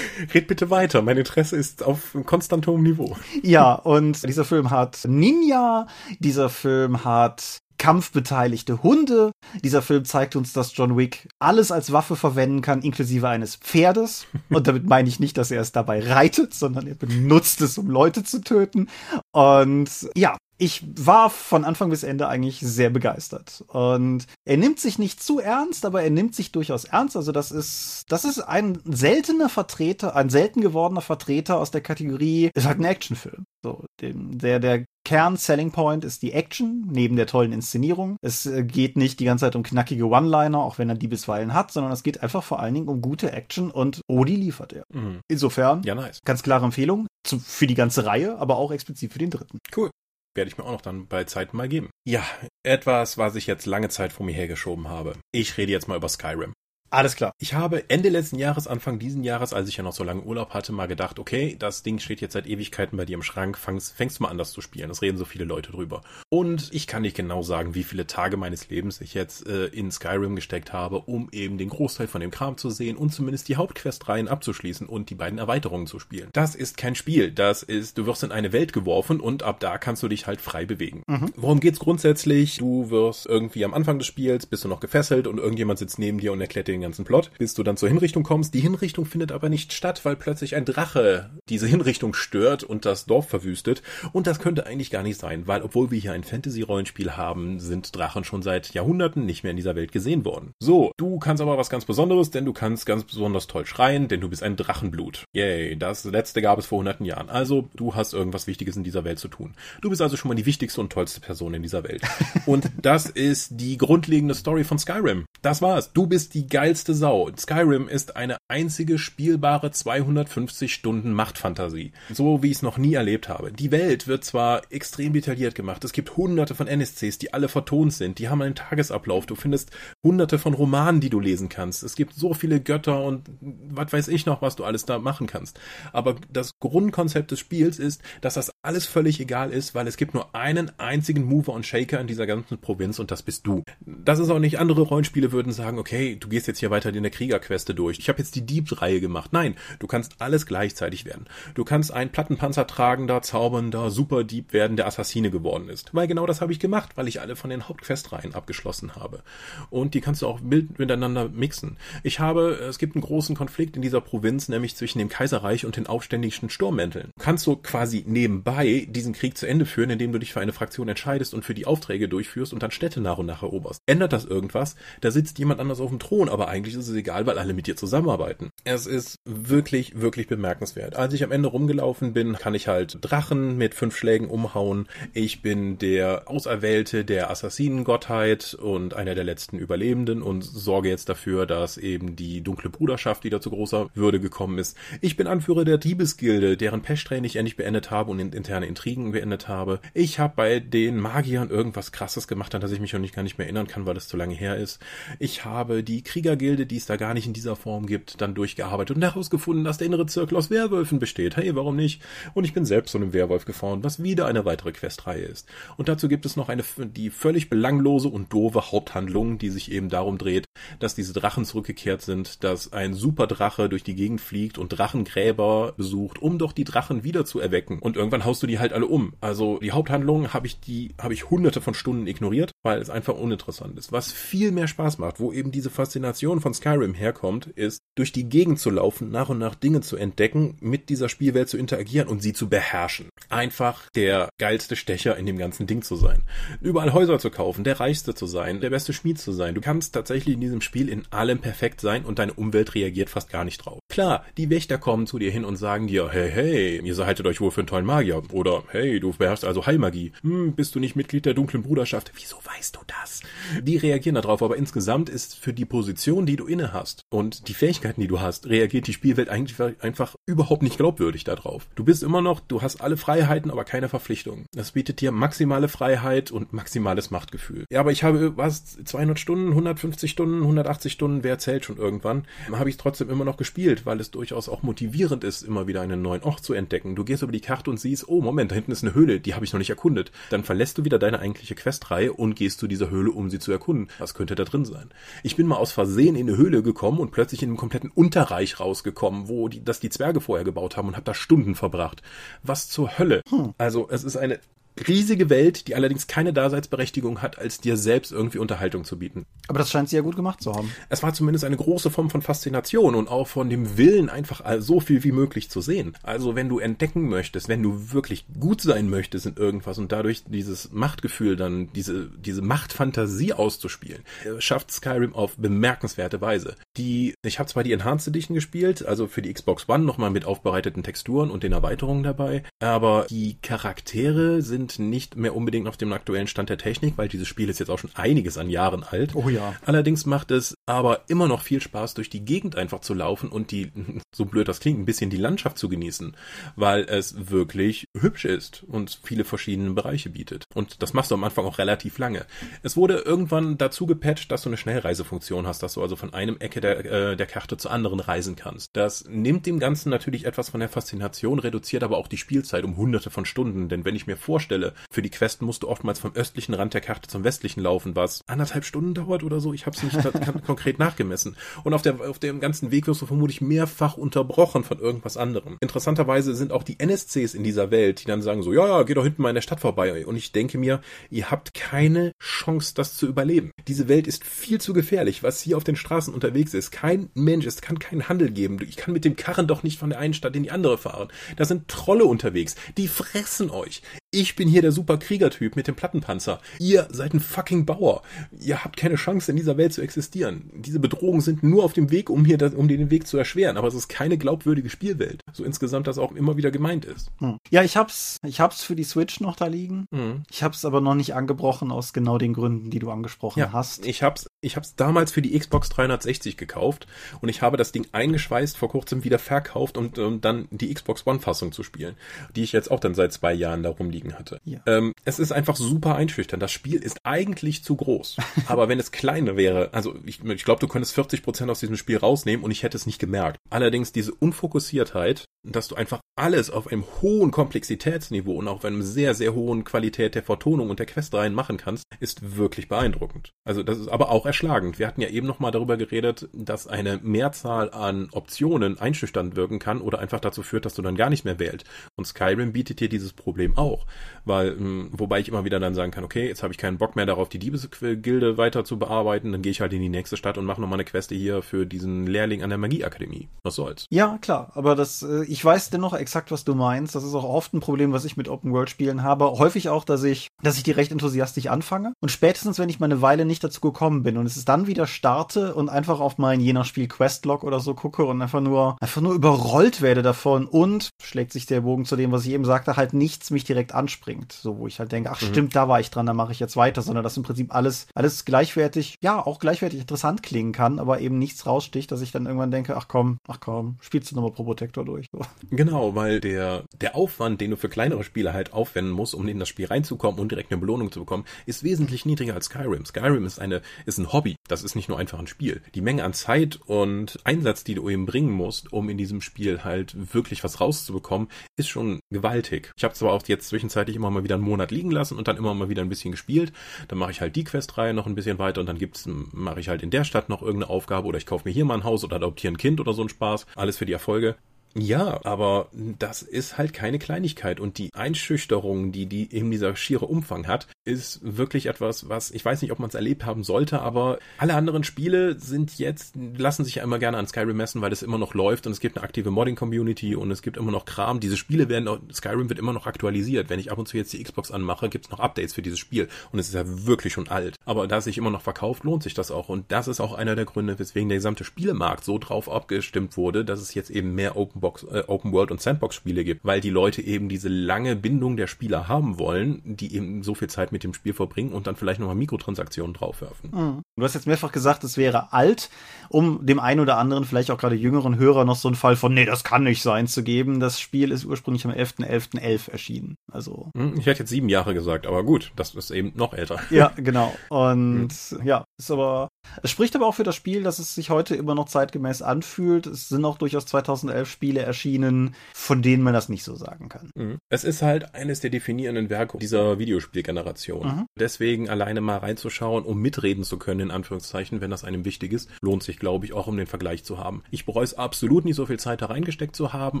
Red bitte weiter. Mein Interesse ist auf konstant hohem Niveau. Ja, und dieser Film hat Ninja, dieser Film hat kampfbeteiligte Hunde. Dieser Film zeigt uns, dass John Wick alles als Waffe verwenden kann, inklusive eines Pferdes. Und damit meine ich nicht, dass er es dabei reitet, sondern er benutzt es, um Leute zu töten. Und ja, ich war von Anfang bis Ende eigentlich sehr begeistert. Und er nimmt sich nicht zu ernst, aber er nimmt sich durchaus ernst. Also das ist, das ist ein seltener Vertreter, ein selten gewordener Vertreter aus der Kategorie, ist halt ein Actionfilm. So, dem, der, der Kern-Selling Point ist die Action, neben der tollen Inszenierung. Es äh, geht nicht die ganze Zeit um knackige One-Liner, auch wenn er die bisweilen hat, sondern es geht einfach vor allen Dingen um gute Action und Odi liefert er. Mhm. Insofern, ja, nice. ganz klare Empfehlung zu, für die ganze Reihe, aber auch explizit für den dritten. Cool werde ich mir auch noch dann bei Zeit mal geben. Ja, etwas, was ich jetzt lange Zeit vor mir hergeschoben habe. Ich rede jetzt mal über Skyrim. Alles klar. Ich habe Ende letzten Jahres, Anfang diesen Jahres, als ich ja noch so lange Urlaub hatte, mal gedacht, okay, das Ding steht jetzt seit Ewigkeiten bei dir im Schrank, fängst, fängst mal an, das zu spielen. Es reden so viele Leute drüber. Und ich kann nicht genau sagen, wie viele Tage meines Lebens ich jetzt äh, in Skyrim gesteckt habe, um eben den Großteil von dem Kram zu sehen und zumindest die Hauptquestreihen abzuschließen und die beiden Erweiterungen zu spielen. Das ist kein Spiel. Das ist, du wirst in eine Welt geworfen und ab da kannst du dich halt frei bewegen. Mhm. Worum geht's grundsätzlich? Du wirst irgendwie am Anfang des Spiels, bist du noch gefesselt und irgendjemand sitzt neben dir und erklärt dir den ganzen Plot, bis du dann zur Hinrichtung kommst. Die Hinrichtung findet aber nicht statt, weil plötzlich ein Drache diese Hinrichtung stört und das Dorf verwüstet. Und das könnte eigentlich gar nicht sein, weil obwohl wir hier ein Fantasy-Rollenspiel haben, sind Drachen schon seit Jahrhunderten nicht mehr in dieser Welt gesehen worden. So, du kannst aber was ganz Besonderes, denn du kannst ganz besonders toll schreien, denn du bist ein Drachenblut. Yay, das letzte gab es vor hunderten Jahren. Also, du hast irgendwas Wichtiges in dieser Welt zu tun. Du bist also schon mal die wichtigste und tollste Person in dieser Welt. und das ist die grundlegende Story von Skyrim. Das war's. Du bist die geilste Sau. Skyrim ist eine einzige spielbare 250 Stunden Machtfantasie. So wie ich es noch nie erlebt habe. Die Welt wird zwar extrem detailliert gemacht. Es gibt hunderte von NSCs, die alle vertont sind. Die haben einen Tagesablauf. Du findest hunderte von Romanen, die du lesen kannst. Es gibt so viele Götter und was weiß ich noch, was du alles da machen kannst. Aber das Grundkonzept des Spiels ist, dass das alles völlig egal ist, weil es gibt nur einen einzigen Mover und Shaker in dieser ganzen Provinz und das bist du. Das ist auch nicht andere Rollenspiele würden sagen, okay, du gehst jetzt hier weiter in der Kriegerqueste durch. Ich habe jetzt die Diebs-Reihe gemacht. Nein, du kannst alles gleichzeitig werden. Du kannst ein Plattenpanzer tragender, zaubernder Superdieb werden, der Assassine geworden ist. Weil genau das habe ich gemacht, weil ich alle von den Hauptquestreihen abgeschlossen habe. Und die kannst du auch miteinander mixen. Ich habe, es gibt einen großen Konflikt in dieser Provinz, nämlich zwischen dem Kaiserreich und den aufständigsten Sturmmänteln. Kannst du quasi nebenbei diesen Krieg zu Ende führen, indem du dich für eine Fraktion entscheidest und für die Aufträge durchführst und dann Städte nach und nach eroberst. Ändert das irgendwas? Da sitzt jemand anders auf dem Thron, aber eigentlich ist es egal, weil alle mit dir zusammenarbeiten. Es ist wirklich, wirklich bemerkenswert. Als ich am Ende rumgelaufen bin, kann ich halt Drachen mit fünf Schlägen umhauen. Ich bin der Auserwählte der Assassinengottheit und einer der letzten Überlebenden und sorge jetzt dafür, dass eben die dunkle Bruderschaft wieder zu großer Würde gekommen ist. Ich bin Anführer der Diebesgilde, deren Pesttrain ich endlich beendet habe und interne Intrigen beendet habe. Ich habe bei den Magiern irgendwas krasses gemacht, an das ich mich noch nicht gar nicht mehr erinnern kann, weil es zu lange her ist. Ich habe die Krieger Kriegergilde, die es da gar nicht in dieser Form gibt, dann durchgearbeitet und herausgefunden, dass der innere Zirkel aus Werwölfen besteht. Hey, warum nicht? Und ich bin selbst so einem Werwolf gefahren, was wieder eine weitere Questreihe ist. Und dazu gibt es noch eine, die völlig belanglose und doofe Haupthandlung, die sich eben darum dreht, dass diese Drachen zurückgekehrt sind, dass ein Superdrache durch die Gegend fliegt und Drachengräber besucht, um doch die Drachen wieder zu erwecken. Und irgendwann haust du die halt alle um. Also die Haupthandlung habe ich die, habe ich hunderte von Stunden ignoriert, weil es einfach uninteressant ist. Was viel mehr Spaß macht, wo eben diese Faszination von Skyrim herkommt, ist, durch die Gegend zu laufen, nach und nach Dinge zu entdecken, mit dieser Spielwelt zu interagieren und sie zu beherrschen. Einfach der geilste Stecher in dem ganzen Ding zu sein. Überall Häuser zu kaufen, der reichste zu sein, der beste Schmied zu sein. Du kannst tatsächlich in diesem Spiel in allem perfekt sein und deine Umwelt reagiert fast gar nicht drauf. Klar, die Wächter kommen zu dir hin und sagen dir, hey, hey, ihr haltet euch wohl für einen tollen Magier. Oder, hey, du beherrschst also Heilmagie. Hm, bist du nicht Mitglied der dunklen Bruderschaft? Wieso weißt du das? Die reagieren darauf, aber insgesamt ist für die Position, die du inne hast und die Fähigkeiten, die du hast, reagiert die Spielwelt eigentlich einfach überhaupt nicht glaubwürdig darauf. Du bist immer noch, du hast alle Freiheiten, aber keine Verpflichtungen. Das bietet dir maximale Freiheit und maximales Machtgefühl. Ja, aber ich habe, was, 200 Stunden, 150 Stunden, 180 Stunden, wer zählt schon irgendwann, habe ich trotzdem immer noch gespielt, weil es durchaus auch motivierend ist, immer wieder einen neuen Ort zu entdecken. Du gehst über die Karte und siehst, oh Moment, da hinten ist eine Höhle, die habe ich noch nicht erkundet. Dann verlässt du wieder deine eigentliche Questreihe und gehst zu dieser Höhle, um sie zu erkunden. Was könnte da drin sein? Ich bin mal aus Versehen in eine Höhle gekommen und plötzlich in einem kompletten Unterreich rausgekommen, wo die, das die Zwerge vorher gebaut haben und habe da Stunden verbracht. Was zur Hölle? Hm. Also es ist eine riesige Welt, die allerdings keine Daseinsberechtigung hat, als dir selbst irgendwie Unterhaltung zu bieten. Aber das scheint sie ja gut gemacht zu haben. Es war zumindest eine große Form von Faszination und auch von dem Willen, einfach so viel wie möglich zu sehen. Also wenn du entdecken möchtest, wenn du wirklich gut sein möchtest in irgendwas und dadurch dieses Machtgefühl dann, diese, diese Machtfantasie auszuspielen, schafft Skyrim auf bemerkenswerte Weise. Die, ich habe zwar die Enhanced Edition gespielt, also für die Xbox One nochmal mit aufbereiteten Texturen und den Erweiterungen dabei, aber die Charaktere sind nicht mehr unbedingt auf dem aktuellen Stand der Technik, weil dieses Spiel ist jetzt auch schon einiges an Jahren alt. Oh ja. Allerdings macht es aber immer noch viel Spaß, durch die Gegend einfach zu laufen und die, so blöd das klingt, ein bisschen die Landschaft zu genießen, weil es wirklich hübsch ist und viele verschiedene Bereiche bietet. Und das machst du am Anfang auch relativ lange. Es wurde irgendwann dazu gepatcht, dass du eine Schnellreisefunktion hast, dass du also von einem Ecke der, äh, der Karte zur anderen reisen kannst. Das nimmt dem Ganzen natürlich etwas von der Faszination, reduziert aber auch die Spielzeit um hunderte von Stunden, denn wenn ich mir vorstelle, Stelle. Für die Questen musst du oftmals vom östlichen Rand der Karte zum westlichen laufen, was anderthalb Stunden dauert oder so. Ich habe es nicht konkret nachgemessen. Und auf, der, auf dem ganzen Weg wirst du vermutlich mehrfach unterbrochen von irgendwas anderem. Interessanterweise sind auch die NSCs in dieser Welt, die dann sagen so, ja, ja, geh doch hinten mal in der Stadt vorbei. Und ich denke mir, ihr habt keine Chance, das zu überleben. Diese Welt ist viel zu gefährlich, was hier auf den Straßen unterwegs ist. Kein Mensch, es kann keinen Handel geben. Ich kann mit dem Karren doch nicht von der einen Stadt in die andere fahren. Da sind Trolle unterwegs. Die fressen euch. Ich bin hier der super Kriegertyp mit dem Plattenpanzer. Ihr seid ein fucking Bauer. Ihr habt keine Chance in dieser Welt zu existieren. Diese Bedrohungen sind nur auf dem Weg, um hier das, um den Weg zu erschweren. Aber es ist keine glaubwürdige Spielwelt. So insgesamt das auch immer wieder gemeint ist. Hm. Ja, ich hab's, ich hab's für die Switch noch da liegen. Hm. Ich hab's aber noch nicht angebrochen aus genau den Gründen, die du angesprochen ja, hast. Ich hab's, ich hab's damals für die Xbox 360 gekauft und ich habe das Ding eingeschweißt vor kurzem wieder verkauft, um, um dann die Xbox One Fassung zu spielen, die ich jetzt auch dann seit zwei Jahren da rumliegen liegen hatte. Ja. Ähm, es ist einfach super einschüchternd. Das Spiel ist eigentlich zu groß. Aber wenn es kleiner wäre, also ich, ich glaube, du könntest 40 Prozent aus diesem Spiel rausnehmen und ich hätte es nicht gemerkt. Allerdings diese Unfokussiertheit, dass du einfach alles auf einem hohen Komplexitätsniveau und auf einem sehr, sehr hohen Qualität der Vertonung und der Questreihen machen kannst, ist wirklich beeindruckend. Also das ist aber auch erschlagend. Wir hatten ja eben nochmal darüber geredet, dass eine Mehrzahl an Optionen einschüchternd wirken kann oder einfach dazu führt, dass du dann gar nicht mehr wählst. Und Skyrim bietet dir dieses Problem auch weil hm, wobei ich immer wieder dann sagen kann, okay, jetzt habe ich keinen Bock mehr darauf, die Diebesgilde weiter zu bearbeiten, dann gehe ich halt in die nächste Stadt und mache nochmal eine Queste hier für diesen Lehrling an der Magieakademie. Was soll's? Ja, klar, aber das, äh, ich weiß dennoch exakt, was du meinst. Das ist auch oft ein Problem, was ich mit Open-World-Spielen habe. Häufig auch, dass ich, dass ich die recht enthusiastisch anfange und spätestens, wenn ich mal eine Weile nicht dazu gekommen bin und es ist dann wieder starte und einfach auf mein je nach Spiel Questlog oder so gucke und einfach nur, einfach nur überrollt werde davon und schlägt sich der Bogen zu dem, was ich eben sagte, halt nichts mich direkt anspringt. So, wo ich halt denke, ach mhm. stimmt, da war ich dran, da mache ich jetzt weiter, sondern dass im Prinzip alles, alles gleichwertig, ja, auch gleichwertig interessant klingen kann, aber eben nichts raussticht, dass ich dann irgendwann denke, ach komm, ach komm, spielst du nochmal Probotector durch. Genau, weil der, der Aufwand, den du für kleinere Spiele halt aufwenden musst, um in das Spiel reinzukommen und direkt eine Belohnung zu bekommen, ist wesentlich niedriger als Skyrim. Skyrim ist eine, ist ein Hobby. Das ist nicht nur einfach ein Spiel. Die Menge an Zeit und Einsatz, die du eben bringen musst, um in diesem Spiel halt wirklich was rauszubekommen, ist schon gewaltig. Ich habe zwar auch jetzt zwischenzeitlich immer mal wieder einen Monat liegen lassen und dann immer mal wieder ein bisschen gespielt. Dann mache ich halt die Questreihe noch ein bisschen weiter und dann gibt's, mache ich halt in der Stadt noch irgendeine Aufgabe oder ich kaufe mir hier mal ein Haus oder adoptiere ein Kind oder so ein Spaß. Alles für die Erfolge. Ja, aber das ist halt keine Kleinigkeit und die Einschüchterung, die die eben dieser schiere Umfang hat, ist wirklich etwas, was ich weiß nicht, ob man es erlebt haben sollte, aber alle anderen Spiele sind jetzt lassen sich ja immer gerne an Skyrim messen, weil es immer noch läuft und es gibt eine aktive Modding Community und es gibt immer noch Kram. Diese Spiele werden Skyrim wird immer noch aktualisiert. Wenn ich ab und zu jetzt die Xbox anmache, gibt's noch Updates für dieses Spiel und es ist ja wirklich schon alt. Aber da es sich immer noch verkauft, lohnt sich das auch und das ist auch einer der Gründe, weswegen der gesamte Spielemarkt so drauf abgestimmt wurde, dass es jetzt eben mehr Open Box, äh, Open World und Sandbox Spiele gibt, weil die Leute eben diese lange Bindung der Spieler haben wollen, die eben so viel Zeit mit dem Spiel verbringen und dann vielleicht nochmal Mikrotransaktionen draufwerfen. Mhm. Du hast jetzt mehrfach gesagt, es wäre alt, um dem einen oder anderen, vielleicht auch gerade jüngeren Hörer, noch so einen Fall von, nee, das kann nicht sein, zu geben. Das Spiel ist ursprünglich am 11.11.11 .11. erschienen. Also. Hm, ich hätte jetzt sieben Jahre gesagt, aber gut, das ist eben noch älter. Ja, genau. Und mhm. ja, ist aber, es spricht aber auch für das Spiel, dass es sich heute immer noch zeitgemäß anfühlt. Es sind auch durchaus 2011 Spiele erschienen, von denen man das nicht so sagen kann. Mhm. Es ist halt eines der definierenden Werke dieser Videospielgeneration. Mhm. Deswegen alleine mal reinzuschauen, um mitreden zu können, in Anführungszeichen, wenn das einem wichtig ist, lohnt sich, glaube ich, auch um den Vergleich zu haben. Ich bereue es absolut nicht so viel Zeit da reingesteckt zu haben,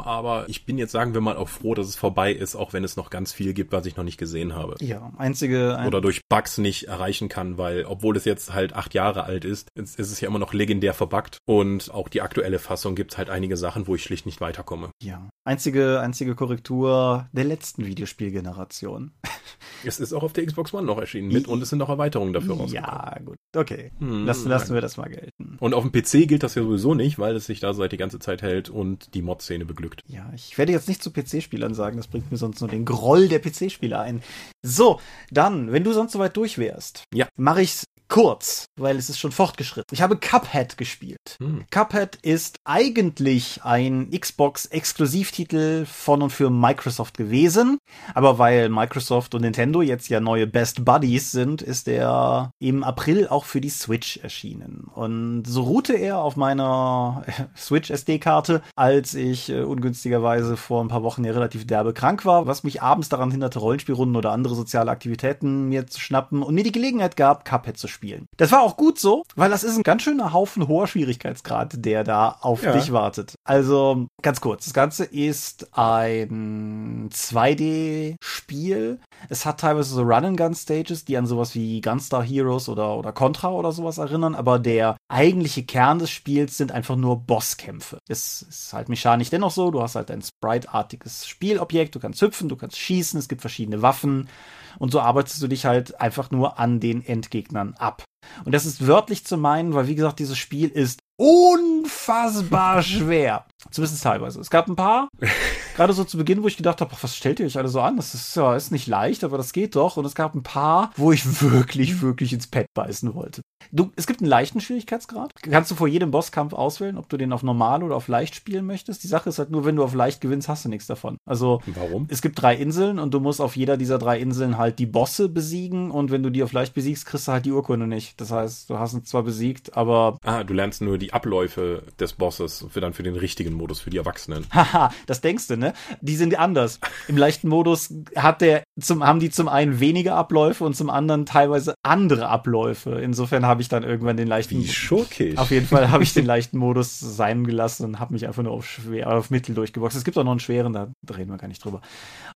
aber ich bin jetzt, sagen wir mal, auch froh, dass es vorbei ist, auch wenn es noch ganz viel gibt, was ich noch nicht gesehen habe. Ja, einzige. Ein Oder durch Bugs nicht erreichen kann, weil, obwohl es jetzt halt acht Jahre alt ist, ist es ja immer noch legendär verbuggt und auch die aktuelle Fassung gibt halt einige Sachen, wo ich schlicht nicht weiterkomme. Ja. Einzige, einzige Korrektur der letzten Videospielgeneration. Es ist auch auf der Xbox One noch erschienen mit und es sind noch Erweiterungen dafür rausgekommen. Ja, gut. Okay. Hm, lassen, lassen wir das mal gelten. Und auf dem PC gilt das ja sowieso nicht, weil es sich da seit die ganze Zeit hält und die Mod-Szene beglückt. Ja, ich werde jetzt nicht zu PC-Spielern sagen, das bringt mir sonst nur den Groll der PC-Spieler ein. So, dann, wenn du sonst soweit durch wärst, ja. mache ich's kurz, weil es ist schon fortgeschritten. Ich habe Cuphead gespielt. Hm. Cuphead ist eigentlich ein Xbox-Exklusivtitel von und für Microsoft gewesen, aber weil Microsoft und Nintendo jetzt ja neue Best Buddies sind, ist er im April auch für die Switch erschienen. Und so ruhte er auf meiner Switch SD-Karte, als ich äh, ungünstigerweise vor ein paar Wochen ja relativ derbe krank war, was mich abends daran hinderte, Rollenspielrunden oder andere soziale Aktivitäten mir zu schnappen und mir die Gelegenheit gab, Cuphead zu spielen spielen. Das war auch gut so, weil das ist ein ganz schöner Haufen hoher Schwierigkeitsgrad, der da auf ja. dich wartet. Also ganz kurz, das Ganze ist ein 2D-Spiel. Es hat teilweise so Run-and-Gun-Stages, die an sowas wie Gunstar Heroes oder, oder Contra oder sowas erinnern, aber der eigentliche Kern des Spiels sind einfach nur Bosskämpfe. Es ist halt mechanisch dennoch so, du hast halt ein Sprite-artiges Spielobjekt, du kannst hüpfen, du kannst schießen, es gibt verschiedene Waffen. Und so arbeitest du dich halt einfach nur an den Endgegnern ab. Und das ist wörtlich zu meinen, weil wie gesagt, dieses Spiel ist unfassbar schwer. Zumindest teilweise. Es gab ein paar, gerade so zu Beginn, wo ich gedacht habe, was stellt ihr euch alle so an? Das ist ja ist nicht leicht, aber das geht doch. Und es gab ein paar, wo ich wirklich, wirklich ins Pad beißen wollte. Du, es gibt einen leichten Schwierigkeitsgrad. Kannst du vor jedem Bosskampf auswählen, ob du den auf normal oder auf leicht spielen möchtest. Die Sache ist halt nur, wenn du auf leicht gewinnst, hast du nichts davon. Also, warum? Es gibt drei Inseln und du musst auf jeder dieser drei Inseln halt die Bosse besiegen und wenn du die auf leicht besiegst, kriegst du halt die Urkunde nicht. Das heißt, du hast ihn zwar besiegt, aber. Ah, du lernst nur die Abläufe des Bosses für dann für den richtigen Modus für die Erwachsenen. Haha, das denkst du, ne? Die sind anders. Im leichten Modus hat der zum, haben die zum einen weniger Abläufe und zum anderen teilweise andere Abläufe. Insofern habe ich dann irgendwann den leichten. Wie schurkisch. Auf jeden Fall habe ich den leichten Modus sein gelassen und habe mich einfach nur auf schwer, auf Mittel durchgeboxt. Es gibt auch noch einen schweren, da reden wir gar nicht drüber.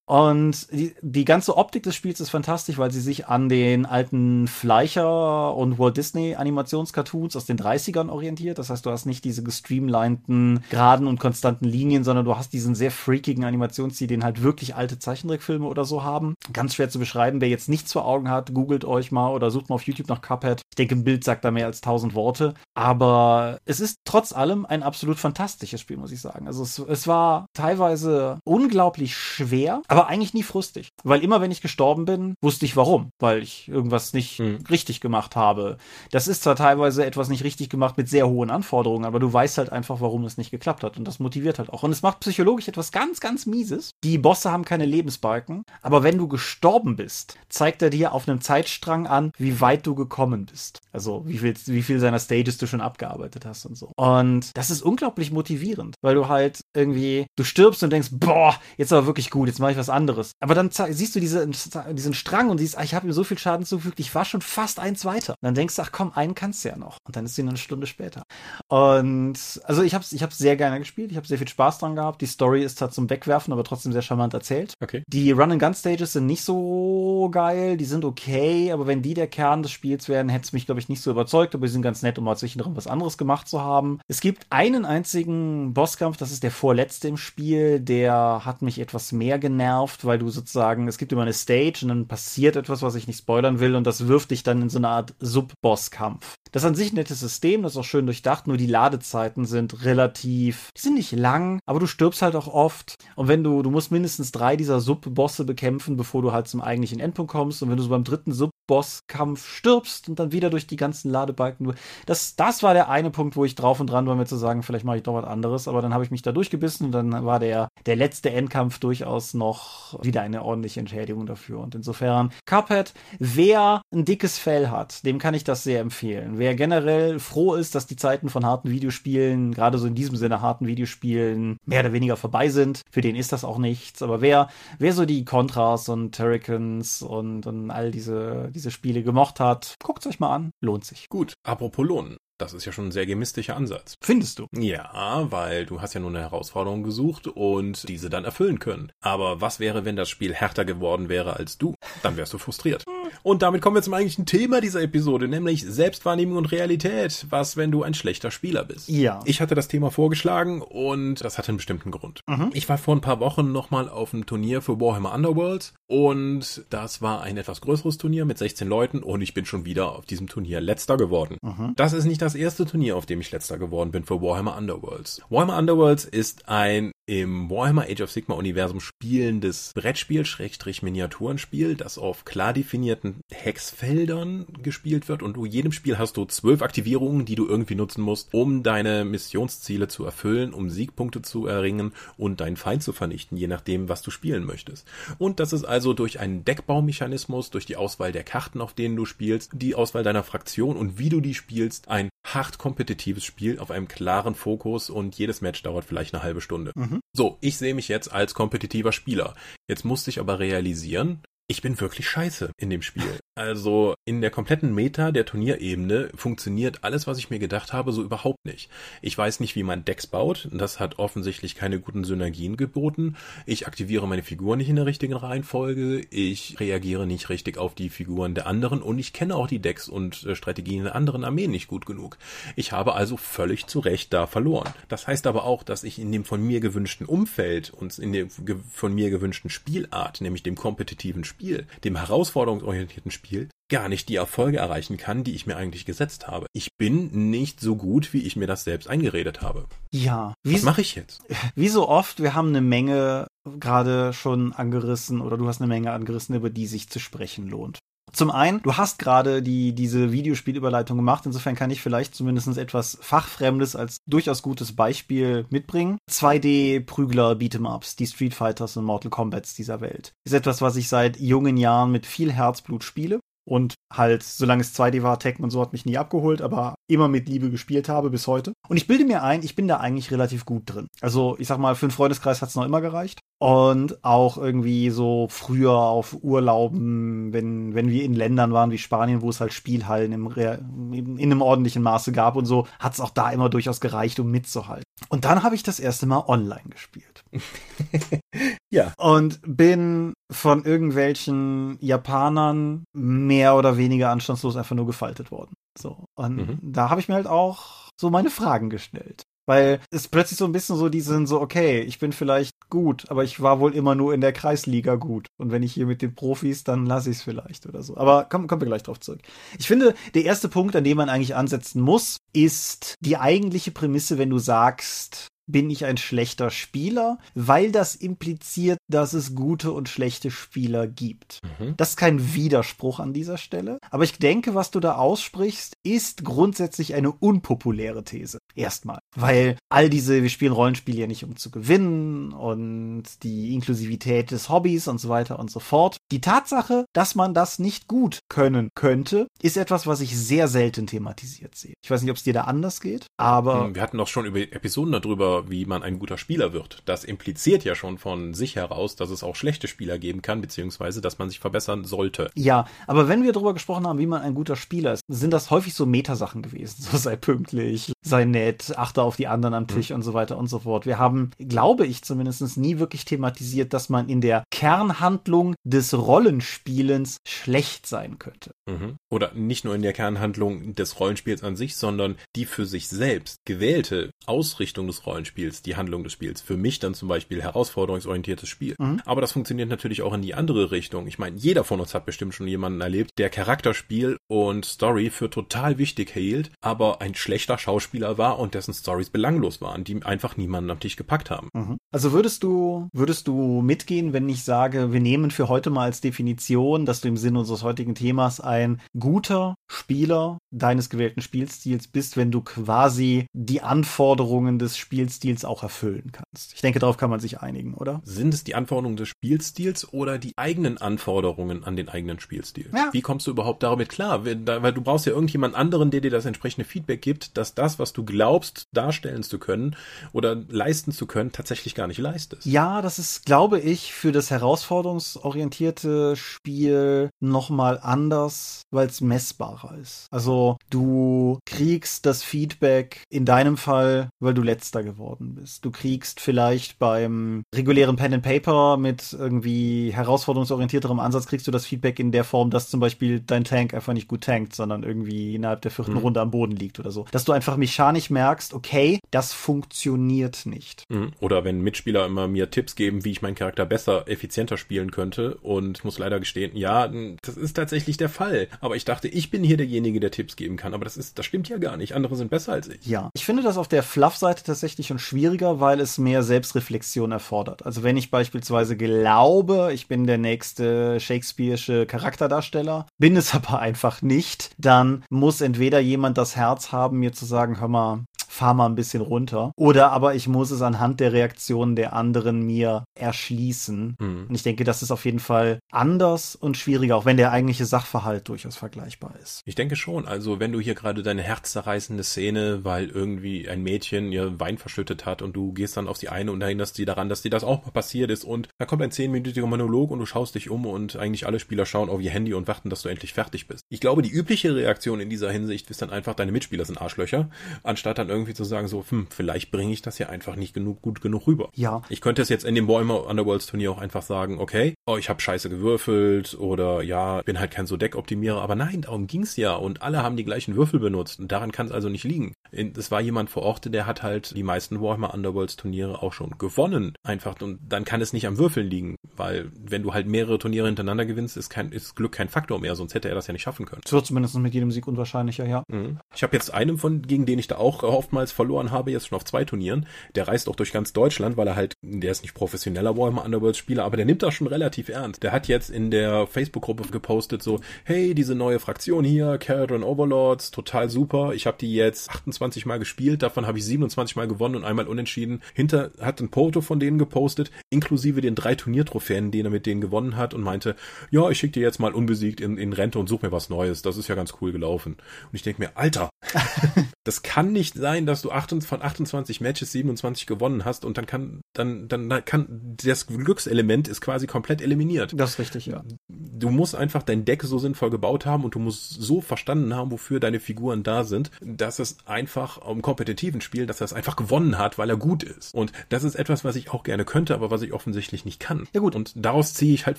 Und die, die ganze Optik des Spiels ist fantastisch, weil sie sich an den alten Fleischer und Walt Disney Animationscartoons aus den 30ern orientiert. Das heißt, du hast nicht diese gestreamlinten, geraden und konstanten Linien, sondern du hast diesen sehr freakigen Animationsstil, den halt wirklich alte Zeichentrickfilme oder so haben. Ganz schwer zu beschreiben. Wer jetzt nichts vor Augen hat, googelt euch mal oder sucht mal auf YouTube nach Cuphead. Ich denke, ein Bild sagt da mehr als tausend Worte. Aber es ist trotz allem ein absolut fantastisches Spiel, muss ich sagen. Also es, es war teilweise unglaublich schwer, aber eigentlich nie frustig. Weil immer, wenn ich gestorben bin, wusste ich warum. Weil ich irgendwas nicht hm. richtig gemacht habe. Das ist zwar teilweise etwas nicht richtig gemacht mit sehr hohen Anforderungen, aber du weißt halt einfach, warum es nicht geklappt hat. Und das motiviert halt auch. Und es macht psychologisch etwas ganz, ganz Mieses. Die Bosse haben keine Lebensbalken. Aber wenn du gestorben bist, zeigt er dir auf einem Zeitstrang an, wie weit du gekommen bist. Also wie viel, wie viel seiner Stages du schon abgearbeitet hast und so. Und das ist unglaublich motivierend, weil du halt irgendwie, du stirbst und denkst, boah, jetzt aber wirklich gut, jetzt mache ich was anderes. Aber dann siehst du diese, diesen Strang und siehst, ach, ich habe ihm so viel Schaden zugefügt, ich war schon fast eins weiter. Und dann denkst du, ach komm, einen kannst du ja noch. Und dann ist sie eine Stunde später. Und also ich habe ich hab's sehr gerne gespielt, ich habe sehr viel Spaß dran gehabt. Die Story ist zwar zum Wegwerfen, aber trotzdem sehr charmant erzählt. Okay. Die Run-and-Gun-Stages sind nicht so geil, die sind okay, aber wenn die der Kern des Spiels wären, hätte es mich, glaube ich, nicht so überzeugt, aber die sind ganz nett, um mal zwischendrin was anderes gemacht zu haben. Es gibt einen einzigen Bosskampf, das ist der vorletzte im Spiel, der hat mich etwas mehr genervt, weil du sozusagen, es gibt immer eine Stage und dann passiert etwas, was ich nicht spoilern will und das wirft dich dann in so eine Art Sub-Boss-Kampf. Das ist an sich ein nettes System, das ist auch schön durchdacht, nur die Ladezeiten sind relativ, die sind nicht lang, aber du stirbst halt auch oft. Und wenn du, du musst mindestens drei dieser Sub-Bosse bekämpfen, bevor du halt zum eigentlichen Endpunkt kommst. Und wenn du so beim dritten Sub-Boss-Kampf stirbst und dann wieder durch die ganzen Ladebalken, das, das war der eine Punkt, wo ich drauf und dran war, mir zu sagen, vielleicht mache ich doch was anderes. Aber dann habe ich mich da durchgebissen und dann war der, der letzte Endkampf durchaus noch wieder eine ordentliche Entschädigung dafür. Und insofern, Cuphead, wer ein dickes Fell hat, dem kann ich das sehr empfehlen wer generell froh ist, dass die Zeiten von harten Videospielen, gerade so in diesem Sinne harten Videospielen, mehr oder weniger vorbei sind, für den ist das auch nichts. Aber wer, wer so die Contras und Turricans und, und all diese, diese Spiele gemocht hat, guckt es euch mal an. Lohnt sich. Gut, apropos lohnen. Das ist ja schon ein sehr gemistischer Ansatz. Findest du? Ja, weil du hast ja nur eine Herausforderung gesucht und diese dann erfüllen können. Aber was wäre, wenn das Spiel härter geworden wäre als du? Dann wärst du frustriert. Und damit kommen wir zum eigentlichen Thema dieser Episode, nämlich Selbstwahrnehmung und Realität. Was, wenn du ein schlechter Spieler bist? Ja. Ich hatte das Thema vorgeschlagen und das hatte einen bestimmten Grund. Mhm. Ich war vor ein paar Wochen nochmal auf einem Turnier für Warhammer Underworld und das war ein etwas größeres Turnier mit 16 Leuten und ich bin schon wieder auf diesem Turnier letzter geworden. Mhm. Das ist nicht das erste Turnier, auf dem ich letzter geworden bin für Warhammer Underworlds. Warhammer Underworlds ist ein im Warhammer Age of Sigma Universum spielendes Brettspiel, Schrägstrich Miniaturenspiel, das auf klar definierten Hexfeldern gespielt wird und du jedem Spiel hast du zwölf Aktivierungen, die du irgendwie nutzen musst, um deine Missionsziele zu erfüllen, um Siegpunkte zu erringen und deinen Feind zu vernichten, je nachdem, was du spielen möchtest. Und das ist also durch einen Deckbaumechanismus, durch die Auswahl der Karten, auf denen du spielst, die Auswahl deiner Fraktion und wie du die spielst, ein hart kompetitives Spiel auf einem klaren Fokus und jedes Match dauert vielleicht eine halbe Stunde. Mhm. So, ich sehe mich jetzt als kompetitiver Spieler. Jetzt musste ich aber realisieren, ich bin wirklich scheiße in dem Spiel. Also in der kompletten Meta der Turnierebene funktioniert alles, was ich mir gedacht habe, so überhaupt nicht. Ich weiß nicht, wie man Decks baut. Das hat offensichtlich keine guten Synergien geboten. Ich aktiviere meine Figur nicht in der richtigen Reihenfolge. Ich reagiere nicht richtig auf die Figuren der anderen und ich kenne auch die Decks und äh, Strategien der anderen Armeen nicht gut genug. Ich habe also völlig zu Recht da verloren. Das heißt aber auch, dass ich in dem von mir gewünschten Umfeld und in der von mir gewünschten Spielart, nämlich dem kompetitiven Spiel, dem herausforderungsorientierten Spiel, Spiel gar nicht die Erfolge erreichen kann, die ich mir eigentlich gesetzt habe. Ich bin nicht so gut, wie ich mir das selbst eingeredet habe. Ja. Was mache ich jetzt? Wie so oft, wir haben eine Menge gerade schon angerissen oder du hast eine Menge angerissen, über die sich zu sprechen lohnt. Zum einen, du hast gerade die, diese Videospielüberleitung gemacht, insofern kann ich vielleicht zumindest etwas Fachfremdes als durchaus gutes Beispiel mitbringen. 2D-Prügler, Beat'em-Ups, die Street Fighters und Mortal Kombats dieser Welt. Ist etwas, was ich seit jungen Jahren mit viel Herzblut spiele und halt, solange es 2D war, Tekken und so hat mich nie abgeholt, aber immer mit Liebe gespielt habe bis heute. Und ich bilde mir ein, ich bin da eigentlich relativ gut drin. Also ich sag mal, für einen Freundeskreis hat es noch immer gereicht. Und auch irgendwie so früher auf Urlauben, wenn, wenn wir in Ländern waren wie Spanien, wo es halt Spielhallen im, in einem ordentlichen Maße gab und so, hat es auch da immer durchaus gereicht, um mitzuhalten. Und dann habe ich das erste Mal online gespielt. ja. Und bin von irgendwelchen Japanern mehr oder weniger anstandslos einfach nur gefaltet worden. So. Und mhm. da habe ich mir halt auch so meine Fragen gestellt. Weil es plötzlich so ein bisschen so, die sind so, okay, ich bin vielleicht gut, aber ich war wohl immer nur in der Kreisliga gut. Und wenn ich hier mit den Profis, dann lasse ich es vielleicht oder so. Aber kommen, kommen wir gleich drauf zurück. Ich finde, der erste Punkt, an dem man eigentlich ansetzen muss, ist die eigentliche Prämisse, wenn du sagst, bin ich ein schlechter Spieler, weil das impliziert, dass es gute und schlechte Spieler gibt. Mhm. Das ist kein Widerspruch an dieser Stelle, aber ich denke, was du da aussprichst, ist grundsätzlich eine unpopuläre These. Erstmal, weil all diese, wir spielen Rollenspiele ja nicht um zu gewinnen und die Inklusivität des Hobbys und so weiter und so fort. Die Tatsache, dass man das nicht gut können könnte, ist etwas, was ich sehr selten thematisiert sehe. Ich weiß nicht, ob es dir da anders geht, aber. Hm, wir hatten doch schon über Episoden darüber wie man ein guter Spieler wird. Das impliziert ja schon von sich heraus, dass es auch schlechte Spieler geben kann, beziehungsweise dass man sich verbessern sollte. Ja, aber wenn wir darüber gesprochen haben, wie man ein guter Spieler ist, sind das häufig so Metasachen gewesen. So sei pünktlich, sei nett, achte auf die anderen am Tisch mhm. und so weiter und so fort. Wir haben, glaube ich zumindest, nie wirklich thematisiert, dass man in der Kernhandlung des Rollenspielens schlecht sein könnte. Mhm. Oder nicht nur in der Kernhandlung des Rollenspiels an sich, sondern die für sich selbst gewählte Ausrichtung des Rollenspiels, die Handlung des Spiels. Für mich dann zum Beispiel herausforderungsorientiertes Spiel. Mhm. Aber das funktioniert natürlich auch in die andere Richtung. Ich meine, jeder von uns hat bestimmt schon jemanden erlebt, der Charakterspiel und Story für total wichtig hielt, aber ein schlechter Schauspieler war und dessen Stories belanglos waren, die einfach niemanden am Tisch gepackt haben. Mhm. Also würdest du, würdest du mitgehen, wenn ich sage, wir nehmen für heute mal als Definition, dass du im Sinne unseres heutigen Themas ein guter Spieler deines gewählten Spielstils bist, wenn du quasi die Anforderungen des Spielstils auch erfüllen kannst. Ich denke, darauf kann man sich einigen, oder? Sind es die Anforderungen des Spielstils oder die eigenen Anforderungen an den eigenen Spielstil? Ja. Wie kommst du überhaupt damit klar? Weil du brauchst ja irgendjemand anderen, der dir das entsprechende Feedback gibt, dass das, was du glaubst, darstellen zu können oder leisten zu können, tatsächlich gar nicht leistest. Ja, das ist, glaube ich, für das herausforderungsorientierte Spiel nochmal anders, weil es messbarer ist. Also du kriegst das Feedback in deinem Fall, weil du letzter geworden bist. Du kriegst vielleicht beim regulären Pen and Paper mit irgendwie herausforderungsorientierterem Ansatz kriegst du das Feedback in der Form, dass zum Beispiel dein Tank einfach nicht gut tankt, sondern irgendwie innerhalb der vierten mhm. Runde am Boden liegt oder so. Dass du einfach mechanisch merkst, okay, das funktioniert nicht. Mhm. Oder wenn Mitspieler immer mir Tipps geben, wie ich meinen Charakter besser, effizienter spielen könnte und ich muss leider gestehen, ja, das ist tatsächlich der Fall. Aber ich dachte, ich bin hier derjenige, der Tipps geben kann. Aber das ist, das stimmt ja gar nicht. Andere sind besser als ich. Ja. Ich finde das auf der Fluff-Seite tatsächlich schon schwieriger, weil es mehr Selbstreflexion erfordert. Also wenn ich beispielsweise glaube, ich bin der nächste Shakespeare'sche Charakterdarsteller, bin es aber einfach nicht, dann muss entweder jemand das Herz haben, mir zu sagen, hör mal, fahr mal ein bisschen runter. Oder aber ich muss es anhand der Reaktionen der anderen mir erschließen. Mhm. Und ich denke, das ist auf jeden Fall anders und schwieriger, auch wenn der eigentliche Sachverhalt durchaus vergleichbar ist. Ich denke schon. Also wenn du hier gerade deine herzzerreißende Szene, weil irgendwie ein Mädchen ihr Wein verschüttet hat und du gehst dann auf die eine und erinnerst sie daran, dass dir das auch passiert ist und da kommt ein zehnminütiger Monolog und du schaust dich um und eigentlich alle Spieler schauen auf ihr Handy und warten, dass du endlich fertig bist. Ich glaube, die übliche Reaktion in dieser Hinsicht ist dann einfach, deine Mitspieler sind Arschlöcher, anstatt dann irgendwie irgendwie zu sagen, so, hm, vielleicht bringe ich das ja einfach nicht genug gut genug rüber. Ja. Ich könnte es jetzt in dem Bäumer Underworlds Turnier auch einfach sagen, okay, oh, ich habe scheiße gewürfelt oder ja, bin halt kein so Deck-Optimierer, aber nein, darum ging's ja und alle haben die gleichen Würfel benutzt und daran kann es also nicht liegen. Es war jemand vor Ort, der hat halt die meisten Warhammer Underworlds Turniere auch schon gewonnen. Einfach und dann kann es nicht am Würfeln liegen, weil wenn du halt mehrere Turniere hintereinander gewinnst, ist kein ist Glück kein Faktor mehr, sonst hätte er das ja nicht schaffen können. Es wird zumindest mit jedem Sieg unwahrscheinlicher, ja. Mhm. Ich habe jetzt einen von gegen den ich da auch oftmals verloren habe, jetzt schon auf zwei Turnieren. Der reist auch durch ganz Deutschland, weil er halt, der ist nicht professioneller Warhammer Underworld Spieler, aber der nimmt das schon relativ ernst. Der hat jetzt in der Facebook-Gruppe gepostet so, hey, diese neue Fraktion hier, Caradon Overlords, total super. Ich habe die jetzt 28 Mal gespielt, davon habe ich 27 Mal gewonnen und einmal unentschieden. Hinter hat ein Foto von denen gepostet, inklusive den drei Turniertrophäen, den er mit denen gewonnen hat und meinte, ja, ich schicke dir jetzt mal unbesiegt in, in Rente und such mir was Neues. Das ist ja ganz cool gelaufen. Und ich denke mir, Alter, das kann nicht sein, dass du 28, von 28 Matches 27 gewonnen hast und dann kann, dann, dann kann, das Glückselement ist quasi komplett eliminiert. Das ist richtig, ja. Du musst einfach dein Deck so sinnvoll gebaut haben und du musst so verstanden haben, wofür deine Figuren da sind, dass es einfach im kompetitiven Spiel, dass er es einfach gewonnen hat, weil er gut ist. Und das ist etwas, was ich auch gerne könnte, aber was ich offensichtlich nicht kann. Ja gut. Und daraus ziehe ich halt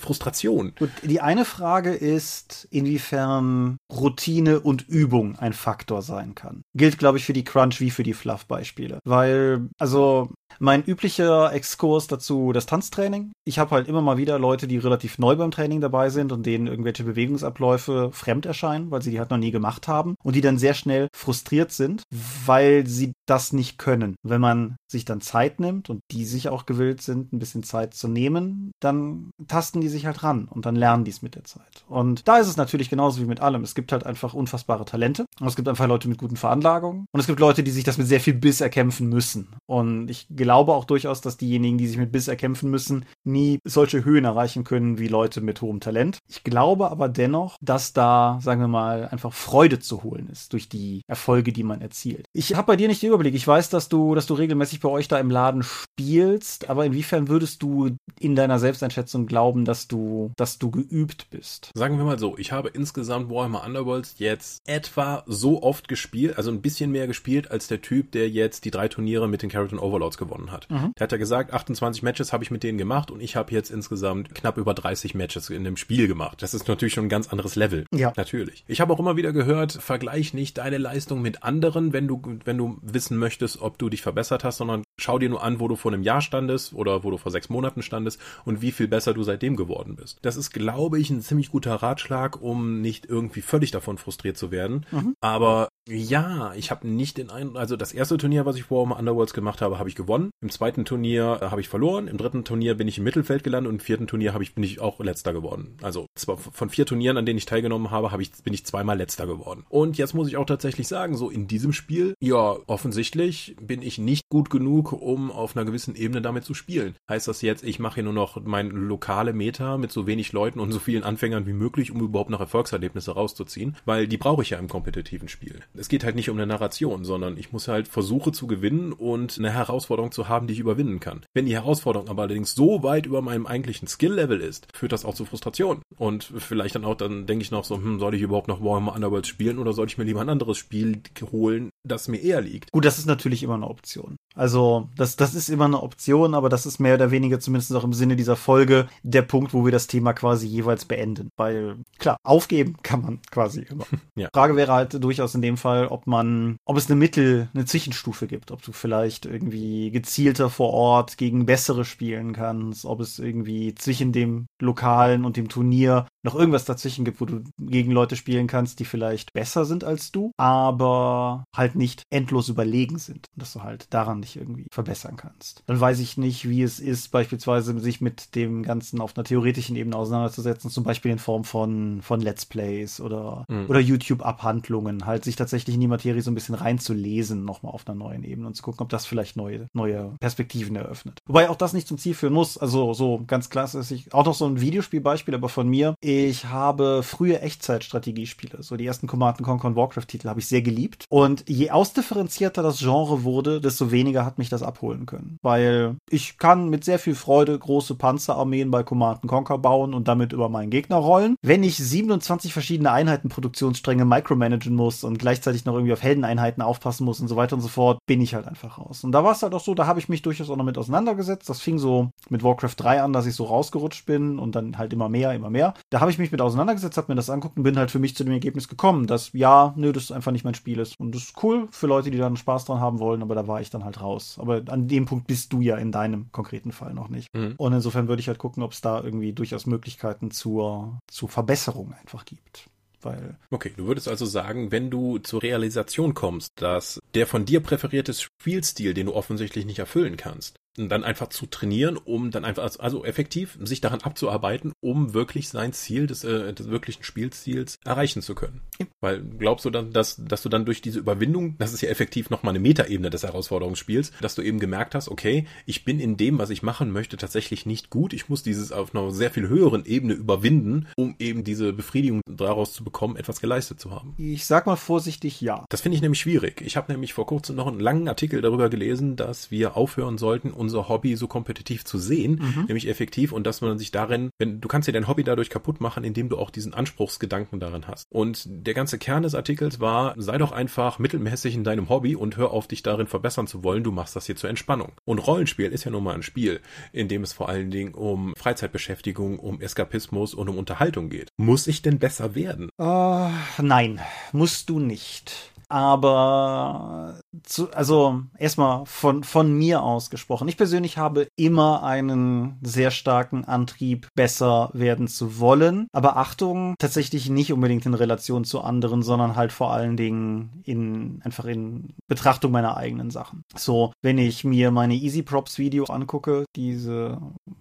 Frustration. Gut, die eine Frage ist, inwiefern Routine und Übung ein Faktor sein kann. Gilt, glaube ich, für die Crunch wie für die Fluff-Beispiele. Weil, also mein üblicher Exkurs dazu das Tanztraining. Ich habe halt immer mal wieder Leute, die relativ neu beim Training dabei sind und denen irgendwelche Bewegungsabläufe fremd erscheinen, weil sie die halt noch nie gemacht haben und die dann sehr schnell frustriert sind, weil sie das nicht können. Wenn man sich dann Zeit nimmt und die sich auch gewillt sind, ein bisschen Zeit zu nehmen, dann tasten die sich halt ran und dann lernen die es mit der Zeit. Und da ist es natürlich genauso wie mit allem. Es gibt halt einfach unfassbare Talente und es gibt einfach Leute mit guten Veranlagungen und es gibt Leute, die sich das mit sehr viel Biss erkämpfen müssen. Und ich glaube auch durchaus, dass diejenigen, die sich mit Biss erkämpfen müssen, nie solche Höhen erreichen können wie Leute mit hohem Talent. Ich glaube aber dennoch, dass da, sagen wir mal, einfach Freude zu holen ist durch die Erfolge, die man erzielt. Ich habe bei dir nicht den Überblick. Ich weiß, dass du, dass du regelmäßig bei euch da im Laden spielst, aber inwiefern würdest du in deiner Selbsteinschätzung glauben, dass du, dass du geübt bist? Sagen wir mal so, ich habe insgesamt Warhammer Underworlds jetzt etwa so oft gespielt, also ein bisschen mehr gespielt als der Typ, der jetzt die drei Turniere mit den Carroton Overlords gewonnen hat. Mhm. Der hat ja gesagt, 28 Matches habe ich mit denen gemacht und ich habe jetzt insgesamt knapp über 30 Matches in dem Spiel gemacht. Das ist natürlich schon ein ganz anderes Level. Ja. Natürlich. Ich habe auch immer wieder gehört, vergleich nicht deine Leistung mit anderen, wenn du, wenn du wissen möchtest, ob du dich verbessert hast, sondern schau dir nur an, wo du vor einem Jahr standest oder wo du vor sechs Monaten standest und wie viel besser du seitdem geworden bist. Das ist, glaube ich, ein ziemlich guter Ratschlag, um nicht irgendwie völlig davon frustriert zu werden. Mhm. Aber ja, ich habe nicht den Eindruck, also das erste Turnier, was ich vor Underworlds gemacht habe, habe ich gewonnen. Im zweiten Turnier äh, habe ich verloren. Im dritten Turnier bin ich im Mittelfeld gelandet und im vierten Turnier habe ich, bin ich auch letzter geworden. Also von vier Turnieren, an denen ich teilgenommen habe, habe ich, bin ich zweimal letzter geworden. Und jetzt muss ich auch tatsächlich sagen, so in diesem Spiel, ja, offensichtlich bin ich nicht gut genug, um auf einer gewissen Ebene damit zu spielen. Heißt das jetzt, ich mache hier nur noch mein lokale Meta mit so wenig Leuten und so vielen Anfängern wie möglich, um überhaupt noch Erfolgserlebnisse rauszuziehen? Weil die brauche ich ja im kompetitiven Spiel es geht halt nicht um eine Narration, sondern ich muss halt versuche zu gewinnen und eine Herausforderung zu haben, die ich überwinden kann. Wenn die Herausforderung aber allerdings so weit über meinem eigentlichen Skill-Level ist, führt das auch zu Frustration. Und vielleicht dann auch, dann denke ich noch so, hm, soll ich überhaupt noch Warhammer Underworld spielen oder soll ich mir lieber ein anderes Spiel holen, das mir eher liegt? Gut, das ist natürlich immer eine Option. Also, das, das ist immer eine Option, aber das ist mehr oder weniger zumindest auch im Sinne dieser Folge der Punkt, wo wir das Thema quasi jeweils beenden. Weil, klar, aufgeben kann man quasi immer. ja. Frage wäre halt durchaus in dem Fall, ob man, ob es eine Mittel, eine Zwischenstufe gibt, ob du vielleicht irgendwie gezielter vor Ort gegen bessere spielen kannst, ob es irgendwie zwischen dem Lokalen und dem Turnier noch irgendwas dazwischen gibt, wo du gegen Leute spielen kannst, die vielleicht besser sind als du, aber halt nicht endlos überlegen sind. Dass du halt daran dich irgendwie verbessern kannst. Dann weiß ich nicht, wie es ist, beispielsweise sich mit dem Ganzen auf einer theoretischen Ebene auseinanderzusetzen, zum Beispiel in Form von, von Let's Plays oder, mhm. oder YouTube-Abhandlungen, halt sich tatsächlich in die Materie so ein bisschen reinzulesen, nochmal auf einer neuen Ebene und zu gucken, ob das vielleicht neue, neue Perspektiven eröffnet. Wobei auch das nicht zum Ziel führen muss. Also so ganz klassisch, auch noch so ein Videospielbeispiel, aber von mir. Ich habe frühe Echtzeitstrategiespiele, so die ersten Command Conquer Warcraft-Titel habe ich sehr geliebt. Und je ausdifferenzierter das Genre wurde, desto weniger hat mich das abholen können. Weil ich kann mit sehr viel Freude große Panzerarmeen bei Command Conquer bauen und damit über meinen Gegner rollen. Wenn ich 27 verschiedene Einheitenproduktionsstränge micromanagen muss und gleichzeitig noch irgendwie auf Heldeneinheiten aufpassen muss und so weiter und so fort, bin ich halt einfach raus. Und da war es halt auch so, da habe ich mich durchaus auch noch mit auseinandergesetzt. Das fing so mit Warcraft 3 an, dass ich so rausgerutscht bin und dann halt immer mehr, immer mehr. Da habe ich mich mit auseinandergesetzt, habe mir das anguckt und bin halt für mich zu dem Ergebnis gekommen, dass ja, nö, das einfach nicht mein Spiel ist. Und das ist cool für Leute, die dann Spaß dran haben wollen, aber da war ich dann halt raus. Aber an dem Punkt bist du ja in deinem konkreten Fall noch nicht. Mhm. Und insofern würde ich halt gucken, ob es da irgendwie durchaus Möglichkeiten zur, zur Verbesserung einfach gibt. Weil okay, du würdest also sagen, wenn du zur Realisation kommst, dass der von dir präferierte Spielstil, den du offensichtlich nicht erfüllen kannst, dann einfach zu trainieren, um dann einfach, also effektiv sich daran abzuarbeiten, um wirklich sein Ziel des, äh, des wirklichen Spielziels erreichen zu können. Ja. Weil glaubst du dann, dass, dass du dann durch diese Überwindung, das ist ja effektiv nochmal eine Metaebene des Herausforderungsspiels, dass du eben gemerkt hast, okay, ich bin in dem, was ich machen möchte, tatsächlich nicht gut. Ich muss dieses auf einer sehr viel höheren Ebene überwinden, um eben diese Befriedigung daraus zu bekommen, etwas geleistet zu haben. Ich sag mal vorsichtig ja. Das finde ich nämlich schwierig. Ich habe nämlich vor kurzem noch einen langen Artikel darüber gelesen, dass wir aufhören sollten, unser Hobby so kompetitiv zu sehen, mhm. nämlich effektiv und dass man sich darin, wenn du kannst dir dein Hobby dadurch kaputt machen, indem du auch diesen Anspruchsgedanken darin hast. Und der ganze Kern des Artikels war, sei doch einfach mittelmäßig in deinem Hobby und hör auf, dich darin verbessern zu wollen. Du machst das hier zur Entspannung. Und Rollenspiel ist ja nun mal ein Spiel, in dem es vor allen Dingen um Freizeitbeschäftigung, um Eskapismus und um Unterhaltung geht. Muss ich denn besser werden? Uh, nein, musst du nicht aber zu, also erstmal von, von mir aus gesprochen. Ich persönlich habe immer einen sehr starken Antrieb, besser werden zu wollen. Aber Achtung, tatsächlich nicht unbedingt in Relation zu anderen, sondern halt vor allen Dingen in, einfach in Betrachtung meiner eigenen Sachen. So, wenn ich mir meine Easy Props Video angucke, diese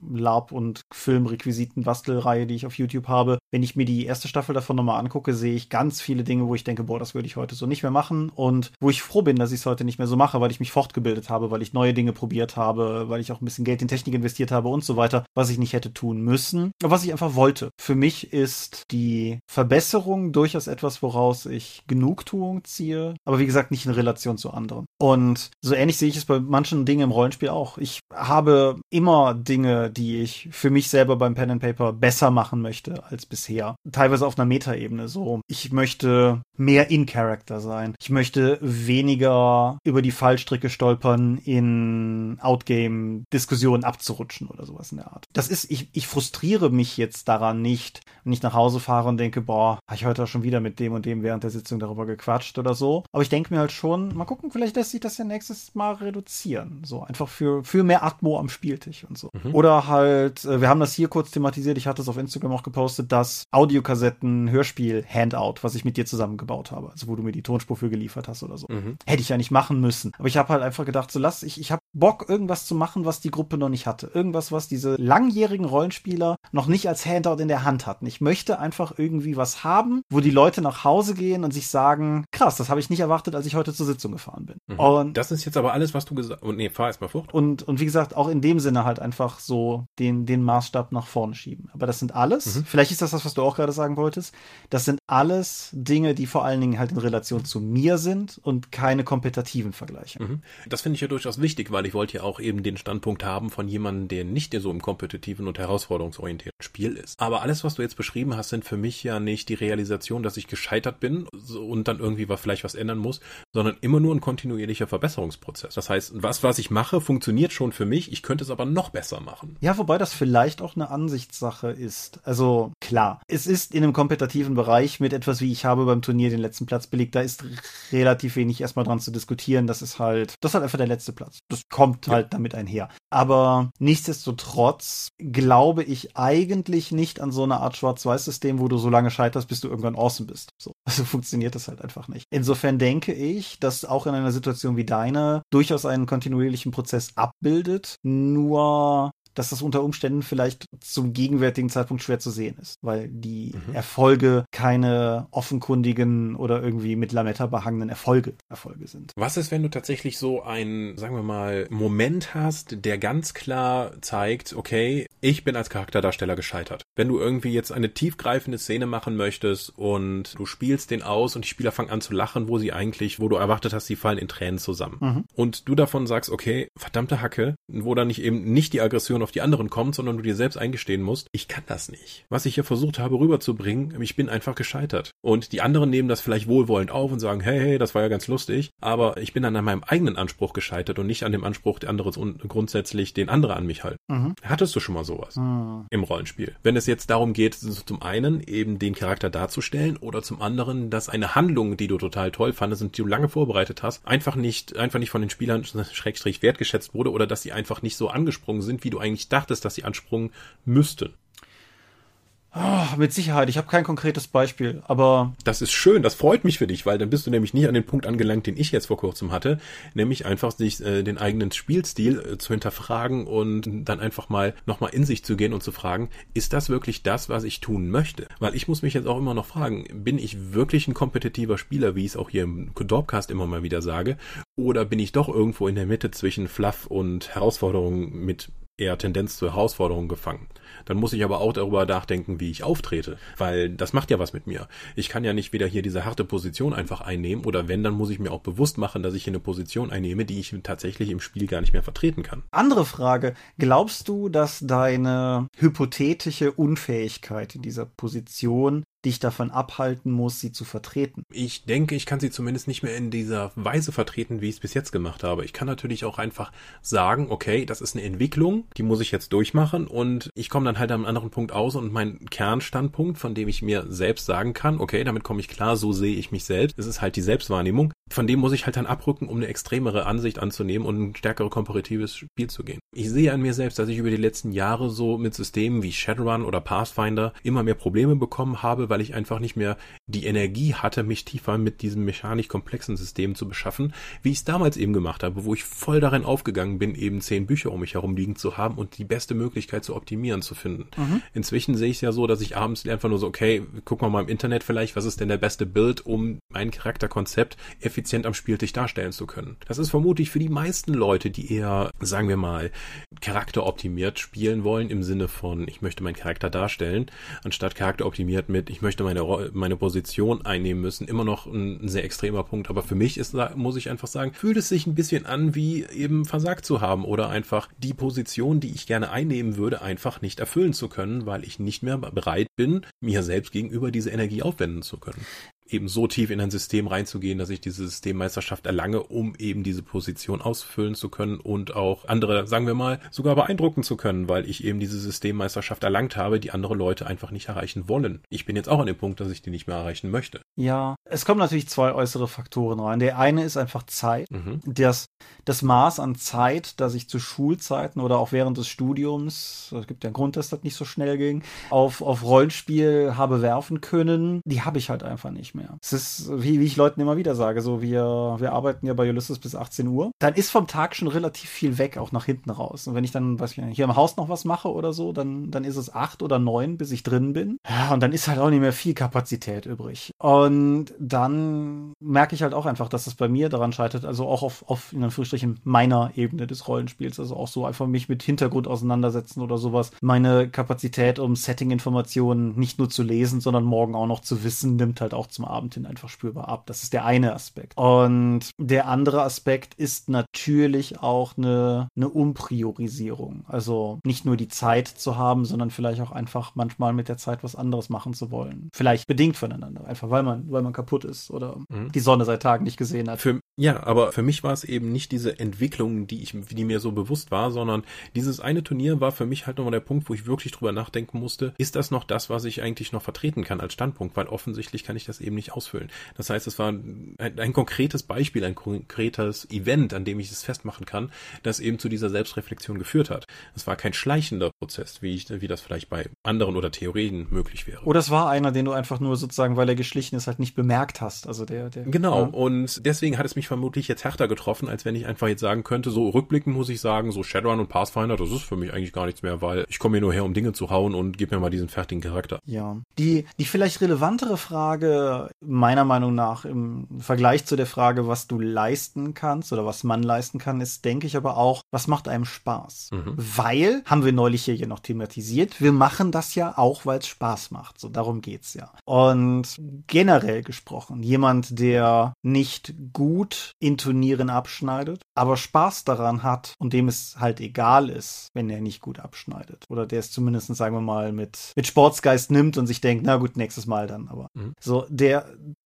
Lab- und Filmrequisiten-Bastelreihe, die ich auf YouTube habe, wenn ich mir die erste Staffel davon nochmal angucke, sehe ich ganz viele Dinge, wo ich denke, boah, das würde ich heute so nicht mehr machen und wo ich froh bin, dass ich es heute nicht mehr so mache, weil ich mich fortgebildet habe, weil ich neue Dinge probiert habe, weil ich auch ein bisschen Geld in Technik investiert habe und so weiter, was ich nicht hätte tun müssen, was ich einfach wollte. Für mich ist die Verbesserung durchaus etwas, woraus ich Genugtuung ziehe, aber wie gesagt nicht in Relation zu anderen. Und so ähnlich sehe ich es bei manchen Dingen im Rollenspiel auch. Ich habe immer Dinge, die ich für mich selber beim Pen and Paper besser machen möchte als bisher. Teilweise auf einer Metaebene so. Ich möchte mehr in Character sein. Ich möchte weniger über die Fallstricke stolpern, in Outgame-Diskussionen abzurutschen oder sowas in der Art. Das ist, ich, ich frustriere mich jetzt daran nicht, wenn ich nach Hause fahre und denke, boah, habe ich heute auch schon wieder mit dem und dem während der Sitzung darüber gequatscht oder so. Aber ich denke mir halt schon, mal gucken, vielleicht lässt sich das ja nächstes Mal reduzieren. So einfach für, für mehr Atmo am Spieltisch und so. Mhm. Oder halt, äh, wir haben das hier kurz thematisiert, ich hatte es auf Instagram auch gepostet, das Audiokassetten-Hörspiel-Handout, was ich mit dir zusammengebaut habe. Also wo du mir die Tonspur für geliefert hast oder so. Mhm. Hätte ich ja nicht machen müssen. Aber ich habe halt einfach gedacht, so lass, ich, ich habe Bock, irgendwas zu machen, was die Gruppe noch nicht hatte. Irgendwas, was diese langjährigen Rollenspieler noch nicht als Handout in der Hand hatten. Ich möchte einfach irgendwie was haben, wo die Leute nach Hause gehen und sich sagen, krass, das habe ich nicht erwartet, als ich heute zur Sitzung gefahren bin. Mhm. Und das ist jetzt aber alles, was du gesagt hast. Nee, fahr erstmal fort. Und, und wie gesagt, auch in dem Sinne halt einfach so den, den Maßstab nach vorne schieben. Aber das sind alles, mhm. vielleicht ist das das, was du auch gerade sagen wolltest, das sind alles Dinge, die vor allen Dingen halt in Relation zu mir sind und keine kompetitiven Vergleiche. Mhm. Das finde ich ja durchaus wichtig, weil ich wollte ja auch eben den Standpunkt haben von jemandem, der nicht so im kompetitiven und herausforderungsorientierten Spiel ist. Aber alles, was du jetzt beschrieben hast, sind für mich ja nicht die Realisation, dass ich gescheitert bin und dann irgendwie was, vielleicht was ändern muss, sondern immer nur ein kontinuierlicher Verbesserungsprozess. Das heißt, was, was ich mache, funktioniert schon für mich, ich könnte es aber noch besser machen. Ja, wobei das vielleicht auch eine Ansichtssache ist. Also klar, es ist in einem kompetitiven Bereich mit etwas wie ich habe beim Turnier den letzten Platz belegt, da ist relativ wenig erstmal dran zu diskutieren. Das ist halt, das ist halt einfach der letzte Platz. Das kommt ja. halt damit einher. Aber nichtsdestotrotz glaube ich eigentlich nicht an so eine Art Schwarz-Weiß-System, wo du so lange scheiterst, bis du irgendwann awesome bist. So. Also funktioniert das halt einfach nicht. Insofern denke ich, dass auch in einer Situation wie deine durchaus einen kontinuierlichen Prozess abbildet. Nur dass das unter Umständen vielleicht zum gegenwärtigen Zeitpunkt schwer zu sehen ist, weil die mhm. Erfolge keine offenkundigen oder irgendwie mit Lametta behangenen Erfolge Erfolge sind. Was ist, wenn du tatsächlich so einen, sagen wir mal, Moment hast, der ganz klar zeigt, okay, ich bin als Charakterdarsteller gescheitert. Wenn du irgendwie jetzt eine tiefgreifende Szene machen möchtest und du spielst den aus und die Spieler fangen an zu lachen, wo sie eigentlich, wo du erwartet hast, sie fallen in Tränen zusammen. Mhm. Und du davon sagst, okay, verdammte Hacke, wo dann nicht eben nicht die Aggression Reaktion auf die anderen kommt, sondern du dir selbst eingestehen musst, ich kann das nicht. Was ich hier versucht habe rüberzubringen, ich bin einfach gescheitert. Und die anderen nehmen das vielleicht wohlwollend auf und sagen, hey, hey, das war ja ganz lustig, aber ich bin dann an meinem eigenen Anspruch gescheitert und nicht an dem Anspruch der anderen grundsätzlich, den andere an mich halten. Mhm. Hattest du schon mal sowas mhm. im Rollenspiel? Wenn es jetzt darum geht, zum einen eben den Charakter darzustellen oder zum anderen, dass eine Handlung, die du total toll fandest und die du lange vorbereitet hast, einfach nicht, einfach nicht von den Spielern schrägstrich wertgeschätzt wurde oder dass sie einfach nicht so angesprungen sind, wie du eigentlich eigentlich dachtest, dass sie ansprungen müssten. Oh, mit Sicherheit. Ich habe kein konkretes Beispiel, aber. Das ist schön, das freut mich für dich, weil dann bist du nämlich nicht an den Punkt angelangt, den ich jetzt vor kurzem hatte, nämlich einfach sich äh, den eigenen Spielstil äh, zu hinterfragen und dann einfach mal nochmal in sich zu gehen und zu fragen, ist das wirklich das, was ich tun möchte? Weil ich muss mich jetzt auch immer noch fragen, bin ich wirklich ein kompetitiver Spieler, wie ich es auch hier im Dorpcast immer mal wieder sage, oder bin ich doch irgendwo in der Mitte zwischen Fluff und Herausforderungen mit eher Tendenz zur Herausforderung gefangen. Dann muss ich aber auch darüber nachdenken, wie ich auftrete, weil das macht ja was mit mir. Ich kann ja nicht wieder hier diese harte Position einfach einnehmen oder wenn, dann muss ich mir auch bewusst machen, dass ich hier eine Position einnehme, die ich tatsächlich im Spiel gar nicht mehr vertreten kann. Andere Frage. Glaubst du, dass deine hypothetische Unfähigkeit in dieser Position dich davon abhalten muss, sie zu vertreten. Ich denke, ich kann sie zumindest nicht mehr in dieser Weise vertreten, wie ich es bis jetzt gemacht habe. Ich kann natürlich auch einfach sagen, okay, das ist eine Entwicklung, die muss ich jetzt durchmachen und ich komme dann halt am anderen Punkt aus und mein Kernstandpunkt, von dem ich mir selbst sagen kann, okay, damit komme ich klar, so sehe ich mich selbst. Es ist halt die Selbstwahrnehmung. Von dem muss ich halt dann abrücken, um eine extremere Ansicht anzunehmen und ein stärkere komparatives Spiel zu gehen. Ich sehe an mir selbst, dass ich über die letzten Jahre so mit Systemen wie Shadowrun oder Pathfinder immer mehr Probleme bekommen habe, weil ich einfach nicht mehr die Energie hatte, mich tiefer mit diesem mechanisch komplexen System zu beschaffen, wie ich es damals eben gemacht habe, wo ich voll darin aufgegangen bin, eben zehn Bücher um mich herum liegen zu haben und die beste Möglichkeit zu optimieren zu finden. Mhm. Inzwischen sehe ich es ja so, dass ich abends einfach nur so, okay, guck mal mal im Internet vielleicht, was ist denn der beste Bild, um mein Charakterkonzept effizient am Spieltisch darstellen zu können. Das ist vermutlich für die meisten Leute, die eher, sagen wir mal, charakteroptimiert spielen wollen, im Sinne von, ich möchte meinen Charakter darstellen, anstatt charakteroptimiert mit, ich möchte meine, meine Position einnehmen müssen, immer noch ein, ein sehr extremer Punkt. Aber für mich ist, muss ich einfach sagen, fühlt es sich ein bisschen an, wie eben versagt zu haben oder einfach die Position, die ich gerne einnehmen würde, einfach nicht erfüllen zu können, weil ich nicht mehr bereit bin, mir selbst gegenüber diese Energie aufwenden zu können eben so tief in ein System reinzugehen, dass ich diese Systemmeisterschaft erlange, um eben diese Position ausfüllen zu können und auch andere, sagen wir mal, sogar beeindrucken zu können, weil ich eben diese Systemmeisterschaft erlangt habe, die andere Leute einfach nicht erreichen wollen. Ich bin jetzt auch an dem Punkt, dass ich die nicht mehr erreichen möchte. Ja, es kommen natürlich zwei äußere Faktoren rein. Der eine ist einfach Zeit. Mhm. Das, das Maß an Zeit, das ich zu Schulzeiten oder auch während des Studiums, es gibt ja einen Grund, dass das nicht so schnell ging, auf, auf Rollenspiel habe werfen können, die habe ich halt einfach nicht mehr mehr. Es ist, wie, wie ich Leuten immer wieder sage, so wir, wir arbeiten ja bei Ulysses bis 18 Uhr. Dann ist vom Tag schon relativ viel weg, auch nach hinten raus. Und wenn ich dann, weiß ich nicht, hier im Haus noch was mache oder so, dann, dann ist es acht oder neun, bis ich drin bin. Ja, und dann ist halt auch nicht mehr viel Kapazität übrig. Und dann merke ich halt auch einfach, dass es bei mir daran scheitert, also auch auf, auf in Anführungsstrichen meiner Ebene des Rollenspiels, also auch so einfach mich mit Hintergrund auseinandersetzen oder sowas. Meine Kapazität, um Setting-Informationen nicht nur zu lesen, sondern morgen auch noch zu wissen, nimmt halt auch zum Abend hin einfach spürbar ab. Das ist der eine Aspekt. Und der andere Aspekt ist natürlich auch eine, eine Umpriorisierung. Also nicht nur die Zeit zu haben, sondern vielleicht auch einfach manchmal mit der Zeit was anderes machen zu wollen. Vielleicht bedingt voneinander, einfach weil man, weil man kaputt ist oder mhm. die Sonne seit Tagen nicht gesehen hat. Für, ja, aber für mich war es eben nicht diese Entwicklung, die ich, die mir so bewusst war, sondern dieses eine Turnier war für mich halt nochmal der Punkt, wo ich wirklich drüber nachdenken musste, ist das noch das, was ich eigentlich noch vertreten kann als Standpunkt, weil offensichtlich kann ich das eben nicht nicht ausfüllen. Das heißt, es war ein, ein, konkretes Beispiel, ein konkretes Event, an dem ich es festmachen kann, das eben zu dieser Selbstreflexion geführt hat. Es war kein schleichender Prozess, wie, ich, wie das vielleicht bei anderen oder Theorien möglich wäre. Oder es war einer, den du einfach nur sozusagen, weil er geschlichen ist, halt nicht bemerkt hast. Also der, der genau. Ja. Und deswegen hat es mich vermutlich jetzt härter getroffen, als wenn ich einfach jetzt sagen könnte, so rückblickend muss ich sagen, so Shadowrun und Pathfinder, das ist für mich eigentlich gar nichts mehr, weil ich komme hier nur her, um Dinge zu hauen und gib mir mal diesen fertigen Charakter. Ja. Die, die vielleicht relevantere Frage meiner Meinung nach im Vergleich zu der Frage, was du leisten kannst oder was man leisten kann, ist, denke ich aber auch, was macht einem Spaß? Mhm. Weil, haben wir neulich hier ja noch thematisiert, wir machen das ja auch, weil es Spaß macht. So, darum geht's ja. Und generell gesprochen, jemand, der nicht gut in Turnieren abschneidet, aber Spaß daran hat und dem es halt egal ist, wenn er nicht gut abschneidet. Oder der es zumindest, sagen wir mal, mit, mit Sportsgeist nimmt und sich denkt, na gut, nächstes Mal dann. Aber mhm. so, der,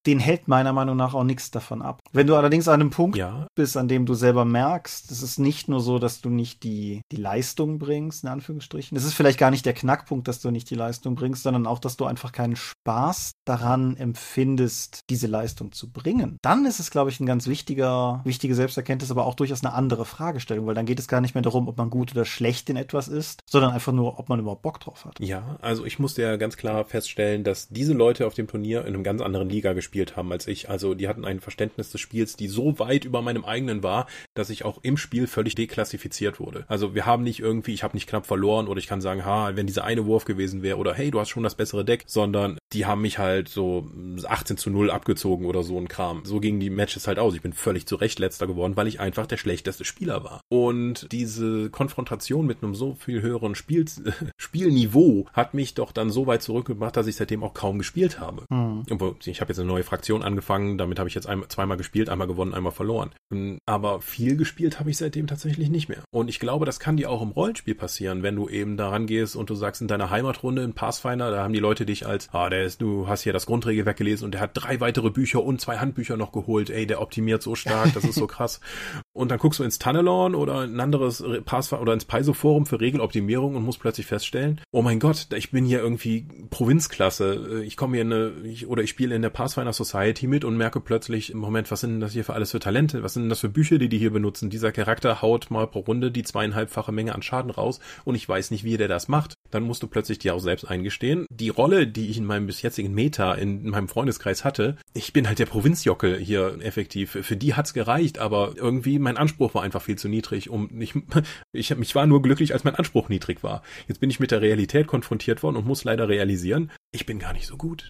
den hält meiner Meinung nach auch nichts davon ab. Wenn du allerdings an einem Punkt ja. bist, an dem du selber merkst, es ist nicht nur so, dass du nicht die, die Leistung bringst, in Anführungsstrichen. Es ist vielleicht gar nicht der Knackpunkt, dass du nicht die Leistung bringst, sondern auch, dass du einfach keinen Spaß daran empfindest, diese Leistung zu bringen. Dann ist es, glaube ich, ein ganz wichtiger, wichtige Selbsterkenntnis, aber auch durchaus eine andere Fragestellung, weil dann geht es gar nicht mehr darum, ob man gut oder schlecht in etwas ist, sondern einfach nur, ob man überhaupt Bock drauf hat. Ja, also ich musste ja ganz klar feststellen, dass diese Leute auf dem Turnier in einem ganz anderen Liga gespielt gespielt haben als ich. Also die hatten ein Verständnis des Spiels, die so weit über meinem eigenen war, dass ich auch im Spiel völlig deklassifiziert wurde. Also wir haben nicht irgendwie, ich habe nicht knapp verloren oder ich kann sagen, ha, wenn dieser eine Wurf gewesen wäre oder hey, du hast schon das bessere Deck, sondern die haben mich halt so 18 zu 0 abgezogen oder so ein Kram. So gingen die Matches halt aus. Ich bin völlig zu Recht letzter geworden, weil ich einfach der schlechteste Spieler war. Und diese Konfrontation mit einem so viel höheren Spiel, Spielniveau hat mich doch dann so weit zurückgebracht, dass ich seitdem auch kaum gespielt habe. Mhm. Ich habe jetzt eine neue Fraktion angefangen, damit habe ich jetzt ein, zweimal gespielt, einmal gewonnen, einmal verloren. Ähm, aber viel gespielt habe ich seitdem tatsächlich nicht mehr. Und ich glaube, das kann dir auch im Rollenspiel passieren, wenn du eben daran gehst und du sagst in deiner Heimatrunde in Pathfinder, da haben die Leute dich als, ah, der ist, du hast hier das Grundregelwerk gelesen und der hat drei weitere Bücher und zwei Handbücher noch geholt. Ey, der optimiert so stark, das ist so krass. Und dann guckst du ins Tunnelon oder ein anderes Passwort oder ins Paizo-Forum für Regeloptimierung und musst plötzlich feststellen, oh mein Gott, ich bin hier irgendwie Provinzklasse. Ich komme hier in eine, ich, oder ich spiele in der Pathfinder Society mit und merke plötzlich im Moment, was sind denn das hier für alles für Talente? Was sind denn das für Bücher, die die hier benutzen? Dieser Charakter haut mal pro Runde die zweieinhalbfache Menge an Schaden raus und ich weiß nicht, wie der das macht. Dann musst du plötzlich dir auch selbst eingestehen. Die Rolle, die ich in meinem bis jetzigen Meta in meinem Freundeskreis hatte, ich bin halt der Provinzjockel hier effektiv. Für die hat's gereicht, aber irgendwie mein Anspruch war einfach viel zu niedrig, um ich, ich, ich war nur glücklich, als mein Anspruch niedrig war. Jetzt bin ich mit der Realität konfrontiert worden und muss leider realisieren, ich bin gar nicht so gut.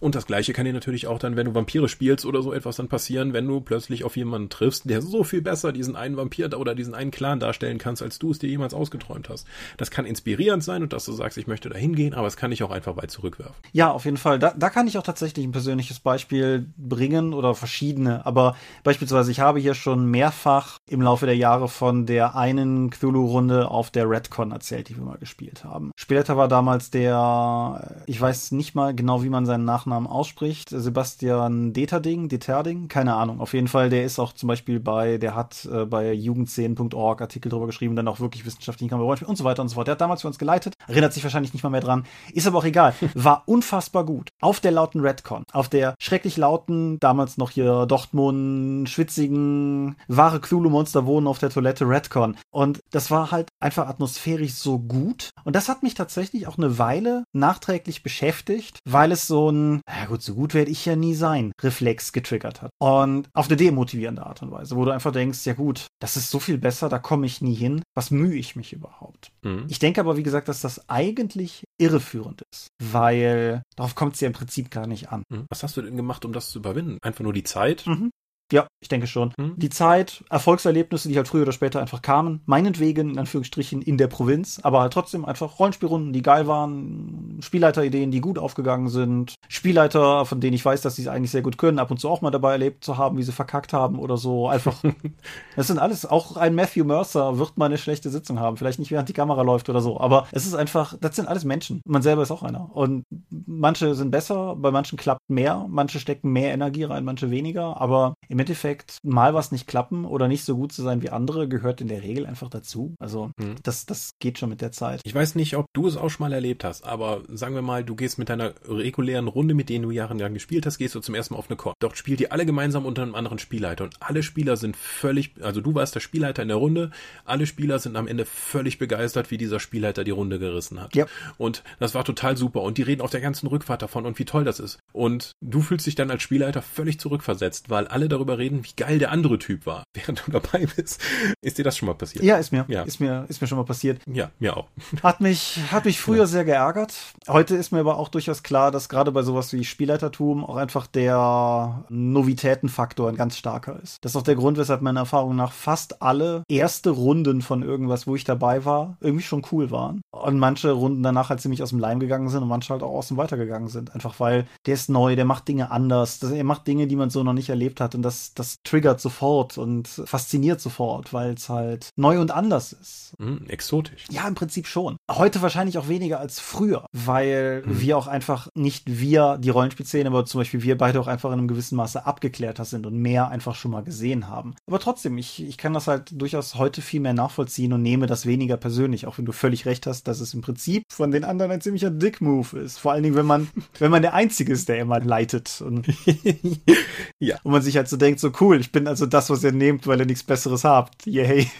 Und das gleiche kann dir natürlich auch dann, wenn du Vampire spielst oder so etwas dann passieren, wenn du plötzlich auf jemanden triffst, der so viel besser diesen einen Vampir oder diesen einen Clan darstellen kannst, als du es dir jemals ausgeträumt hast. Das kann inspirierend sein und dass du sagst, ich möchte da hingehen, aber es kann dich auch einfach weit zurückwerfen. Ja, auf jeden Fall. Da, da kann ich auch tatsächlich ein persönliches Beispiel bringen oder verschiedene. Aber beispielsweise, ich habe hier schon mehrfach im Laufe der Jahre von der einen Cthulhu-Runde auf der Redcon erzählt, die wir mal gespielt haben. Später war damals der, ich weiß nicht mal genau, wie man seinen Nachnamen Nachnamen ausspricht. Sebastian Deterding, Deterding, keine Ahnung. Auf jeden Fall, der ist auch zum Beispiel bei, der hat äh, bei jugendszenen.org Artikel drüber geschrieben, dann auch wirklich wissenschaftlichen Kamera und so weiter und so fort. Der hat damals für uns geleitet, erinnert sich wahrscheinlich nicht mal mehr dran, ist aber auch egal. War unfassbar gut. Auf der lauten Redcon, auf der schrecklich lauten, damals noch hier Dortmund, schwitzigen, wahre Cthulhu-Monster wohnen auf der Toilette Redcon. Und das war halt einfach atmosphärisch so gut. Und das hat mich tatsächlich auch eine Weile nachträglich beschäftigt, weil es so ein ja gut, so gut werde ich ja nie sein, Reflex getriggert hat. Und auf eine demotivierende Art und Weise, wo du einfach denkst, ja gut, das ist so viel besser, da komme ich nie hin. Was mühe ich mich überhaupt? Mhm. Ich denke aber, wie gesagt, dass das eigentlich irreführend ist, weil darauf kommt es ja im Prinzip gar nicht an. Mhm. Was hast du denn gemacht, um das zu überwinden? Einfach nur die Zeit? Mhm. Ja, ich denke schon. Hm? Die Zeit, Erfolgserlebnisse, die halt früher oder später einfach kamen, meinetwegen in Anführungsstrichen in der Provinz, aber halt trotzdem einfach Rollenspielrunden, die geil waren, Spielleiterideen, die gut aufgegangen sind, Spielleiter, von denen ich weiß, dass sie es eigentlich sehr gut können, ab und zu auch mal dabei erlebt zu haben, wie sie verkackt haben oder so. Einfach, das sind alles, auch ein Matthew Mercer wird mal eine schlechte Sitzung haben, vielleicht nicht während die Kamera läuft oder so, aber es ist einfach, das sind alles Menschen. Man selber ist auch einer. Und manche sind besser, bei manchen klappt mehr, manche stecken mehr Energie rein, manche weniger, aber im Endeffekt mal was nicht klappen oder nicht so gut zu sein wie andere gehört in der Regel einfach dazu. Also hm. das, das geht schon mit der Zeit. Ich weiß nicht, ob du es auch schon mal erlebt hast, aber sagen wir mal, du gehst mit deiner regulären Runde, mit denen du jahrelang gespielt hast, gehst du zum ersten Mal auf eine Con. Dort spielt ihr alle gemeinsam unter einem anderen Spielleiter und alle Spieler sind völlig, also du warst der Spielleiter in der Runde, alle Spieler sind am Ende völlig begeistert, wie dieser Spielleiter die Runde gerissen hat. Ja. Und das war total super und die reden auf der ganzen Rückfahrt davon und wie toll das ist. Und du fühlst dich dann als Spielleiter völlig zurückversetzt, weil alle darüber darüber reden, wie geil der andere Typ war, während du dabei bist. Ist dir das schon mal passiert? Ja, ist mir. Ja. Ist mir, ist mir schon mal passiert. Ja, mir auch. Hat mich, hat mich früher ja. sehr geärgert. Heute ist mir aber auch durchaus klar, dass gerade bei sowas wie Spielleitertum auch einfach der Novitätenfaktor ein ganz starker ist. Das ist auch der Grund, weshalb meiner Erfahrung nach fast alle erste Runden von irgendwas, wo ich dabei war, irgendwie schon cool waren. Und manche Runden danach halt ziemlich aus dem Leim gegangen sind und manche halt auch aus dem weitergegangen sind. Einfach weil der ist neu, der macht Dinge anders, er macht Dinge, die man so noch nicht erlebt hat und das das, triggert sofort und fasziniert sofort, weil es halt neu und anders ist. Mm, exotisch. Ja, im Prinzip schon. Heute wahrscheinlich auch weniger als früher, weil mhm. wir auch einfach nicht wir, die Rollenspielszene, aber zum Beispiel wir beide auch einfach in einem gewissen Maße abgeklärter sind und mehr einfach schon mal gesehen haben. Aber trotzdem, ich, ich kann das halt durchaus heute viel mehr nachvollziehen und nehme das weniger persönlich, auch wenn du völlig recht hast, dass es im Prinzip von den anderen ein ziemlicher Dick-Move ist. Vor allen Dingen, wenn man, wenn man der Einzige ist, der immer leitet. Und, ja. und man sich halt so denkt, denkt so cool, ich bin also das, was ihr nehmt, weil ihr nichts Besseres habt. Yay.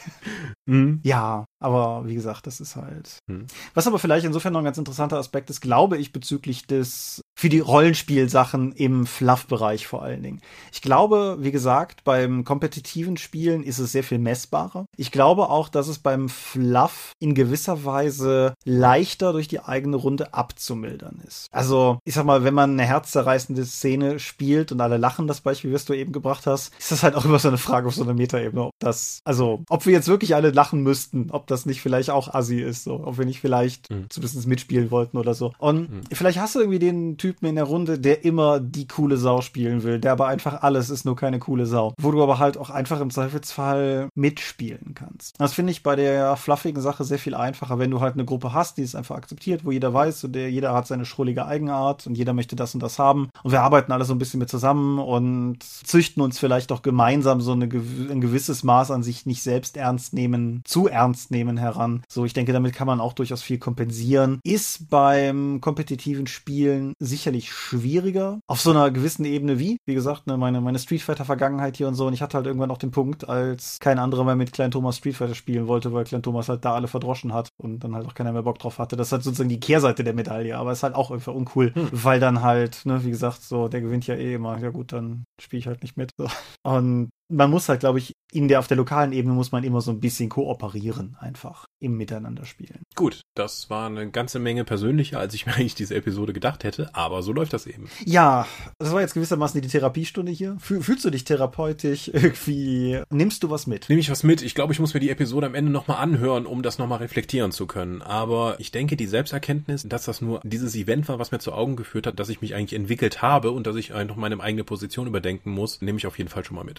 Mhm. Ja, aber wie gesagt, das ist halt. Mhm. Was aber vielleicht insofern noch ein ganz interessanter Aspekt ist, glaube ich, bezüglich des, für die Rollenspielsachen im Fluff-Bereich vor allen Dingen. Ich glaube, wie gesagt, beim kompetitiven Spielen ist es sehr viel messbarer. Ich glaube auch, dass es beim Fluff in gewisser Weise leichter durch die eigene Runde abzumildern ist. Also, ich sag mal, wenn man eine herzzerreißende Szene spielt und alle lachen, das Beispiel, was du eben gebracht hast, ist das halt auch immer so eine Frage auf so einer Metaebene, ob das, also, ob wir jetzt wirklich alle lachen müssten, ob das nicht vielleicht auch assi ist, so, ob wir nicht vielleicht mhm. zumindest mitspielen wollten oder so. Und mhm. vielleicht hast du irgendwie den Typen in der Runde, der immer die coole Sau spielen will, der aber einfach alles ist, nur keine coole Sau. Wo du aber halt auch einfach im Zweifelsfall mitspielen kannst. Das finde ich bei der fluffigen Sache sehr viel einfacher, wenn du halt eine Gruppe hast, die es einfach akzeptiert, wo jeder weiß, und der, jeder hat seine schrullige Eigenart und jeder möchte das und das haben. Und wir arbeiten alle so ein bisschen mit zusammen und züchten uns vielleicht auch gemeinsam so eine, ein gewisses Maß an sich nicht selbst ernst nehmen, zu ernst nehmen heran. So, ich denke, damit kann man auch durchaus viel kompensieren. Ist beim kompetitiven Spielen sicherlich schwieriger. Auf so einer gewissen Ebene wie, wie gesagt, ne, meine, meine Street Fighter Vergangenheit hier und so. Und ich hatte halt irgendwann auch den Punkt, als kein anderer mehr mit Klein Thomas Street Fighter spielen wollte, weil Klein Thomas halt da alle verdroschen hat und dann halt auch keiner mehr Bock drauf hatte. Das ist halt sozusagen die Kehrseite der Medaille, aber ist halt auch einfach uncool, hm. weil dann halt, ne, wie gesagt, so, der gewinnt ja eh immer. Ja gut, dann spiele ich halt nicht mit. So. Und man muss halt, glaube ich, in der, auf der lokalen Ebene muss man immer so ein bisschen kooperieren, einfach im Miteinander spielen. Gut, das war eine ganze Menge persönlicher, als ich mir eigentlich diese Episode gedacht hätte, aber so läuft das eben. Ja, das war jetzt gewissermaßen die Therapiestunde hier. Fühlst du dich therapeutisch irgendwie? Nimmst du was mit? Nehme ich was mit? Ich glaube, ich muss mir die Episode am Ende nochmal anhören, um das nochmal reflektieren zu können. Aber ich denke, die Selbsterkenntnis, dass das nur dieses Event war, was mir zu Augen geführt hat, dass ich mich eigentlich entwickelt habe und dass ich einfach meine eigene Position überdenken muss, nehme ich auf jeden Fall schon mal mit.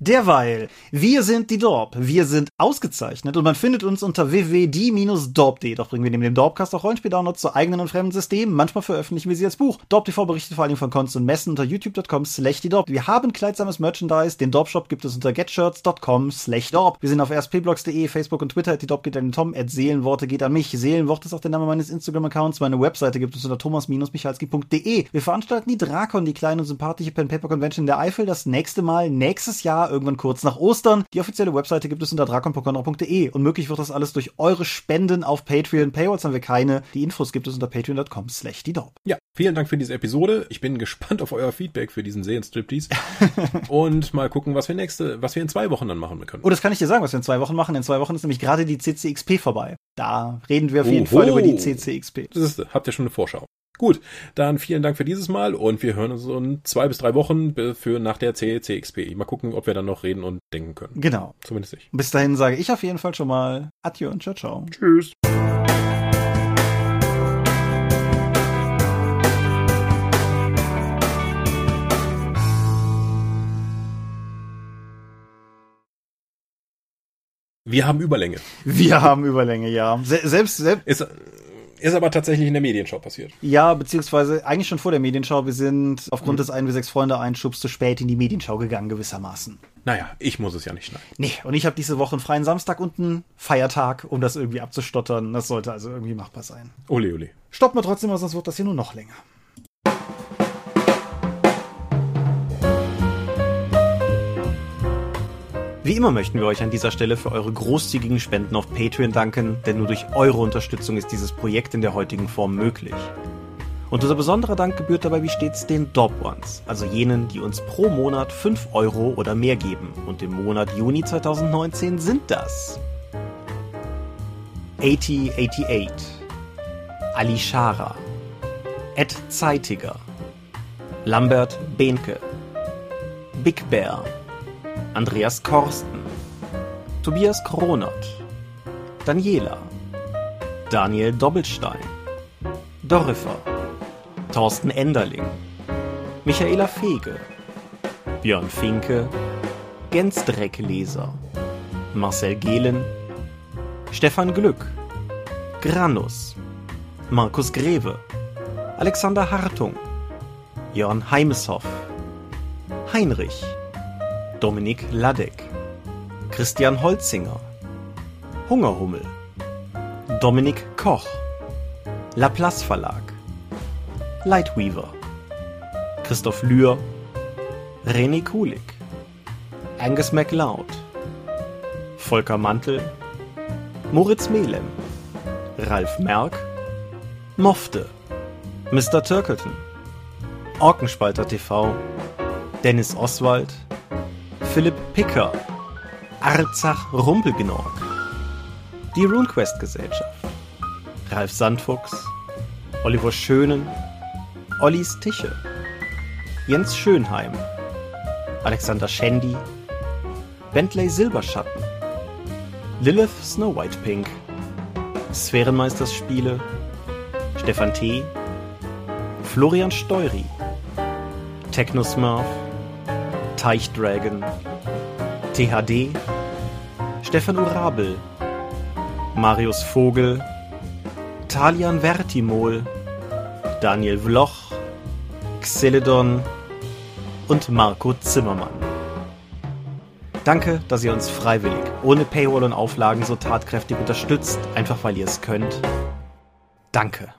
Derweil, wir sind die Dorp. Wir sind ausgezeichnet und man findet uns unter www.die-dorp.de. Doch bringen wir neben dem Dorpcast auch Rollenspiel-Downloads zu eigenen und fremden Systemen. Manchmal veröffentlichen wir sie als Buch. Dorp TV berichtet vor allem von Cons und Messen unter youtube.com slash die Dorp. Wir haben kleidsames Merchandise. Den Dorp-Shop gibt es unter getshirts.com slash Dorp. Wir sind auf rspblogs.de, Facebook und Twitter. Die Dorp geht an den Tom. At Seelenworte geht an mich. Seelenwort ist auch der Name meines Instagram-Accounts. Meine Webseite gibt es unter thomas-michalski.de. Wir veranstalten die Drakon, die kleine und sympathische Pen Paper Convention der Eifel, das nächste Mal nächstes Jahr irgendwann kurz nach Ostern. Die offizielle Webseite gibt es unter drakonpokonra.de und möglich wird das alles durch eure Spenden auf Patreon. Paywalls haben wir keine. Die Infos gibt es unter patreon.com slash die Ja, vielen Dank für diese Episode. Ich bin gespannt auf euer Feedback für diesen Seelenstriptease und mal gucken, was wir nächste, was wir in zwei Wochen dann machen können. Oh, das kann ich dir sagen, was wir in zwei Wochen machen. In zwei Wochen ist nämlich gerade die CCXP vorbei. Da reden wir auf jeden Oho. Fall über die CCXP. Das ist, habt ihr schon eine Vorschau. Gut, dann vielen Dank für dieses Mal und wir hören uns in zwei bis drei Wochen für nach der CCXP. Mal gucken, ob wir dann noch reden und denken können. Genau. Zumindest ich. Bis dahin sage ich auf jeden Fall schon mal Adieu und ciao, ciao. Tschüss. Wir haben Überlänge. Wir haben Überlänge, ja. Se selbst, selbst. Ist, ist aber tatsächlich in der Medienschau passiert. Ja, beziehungsweise eigentlich schon vor der Medienschau. Wir sind aufgrund mhm. des 1 bis 6 Freunde Einschubs zu spät in die Medienschau gegangen, gewissermaßen. Naja, ich muss es ja nicht schneiden. Nee, und ich habe diese Woche einen freien Samstag und einen Feiertag, um das irgendwie abzustottern. Das sollte also irgendwie machbar sein. Ole, ole. Stoppen wir trotzdem, sonst wird das hier nur noch länger. Wie immer möchten wir euch an dieser Stelle für eure großzügigen Spenden auf Patreon danken, denn nur durch eure Unterstützung ist dieses Projekt in der heutigen Form möglich. Und unser besonderer Dank gebührt dabei wie stets den Dorp Ones, also jenen, die uns pro Monat 5 Euro oder mehr geben. Und im Monat Juni 2019 sind das 8088, Ali Schara, Ed Zeitiger, Lambert Behnke, Big Bear, Andreas Korsten, Tobias Kronert, Daniela, Daniel Doppelstein, Dorifer, Thorsten Enderling, Michaela Fege, Björn Finke, Gensdreckleser, Marcel Gehlen, Stefan Glück, Granus, Markus Greve, Alexander Hartung, Jörn Heimeshoff, Heinrich, Dominik Ladek, Christian Holzinger, Hungerhummel, Dominik Koch, Laplace Verlag, Lightweaver, Christoph Lühr, René Kulig, Angus MacLeod, Volker Mantel, Moritz Melem, Ralf Merck, Mofte, Mr. Turkleton, Orkenspalter TV, Dennis Oswald, Philipp Picker, Arzach Rumpelgnorg, die RuneQuest Gesellschaft, Ralf Sandfuchs, Oliver Schönen, Ollis Tische, Jens Schönheim, Alexander Schendi, Bentley Silberschatten, Lilith Snow White Pink, Sphärenmeisterspiele, Stefan T., Florian Steury, Technosmurf, Teichdragon, THD, Stefan Urabel, Marius Vogel, Talian Vertimol, Daniel Vloch, Xeledon und Marco Zimmermann. Danke, dass ihr uns freiwillig, ohne Paywall und Auflagen so tatkräftig unterstützt, einfach weil ihr es könnt. Danke.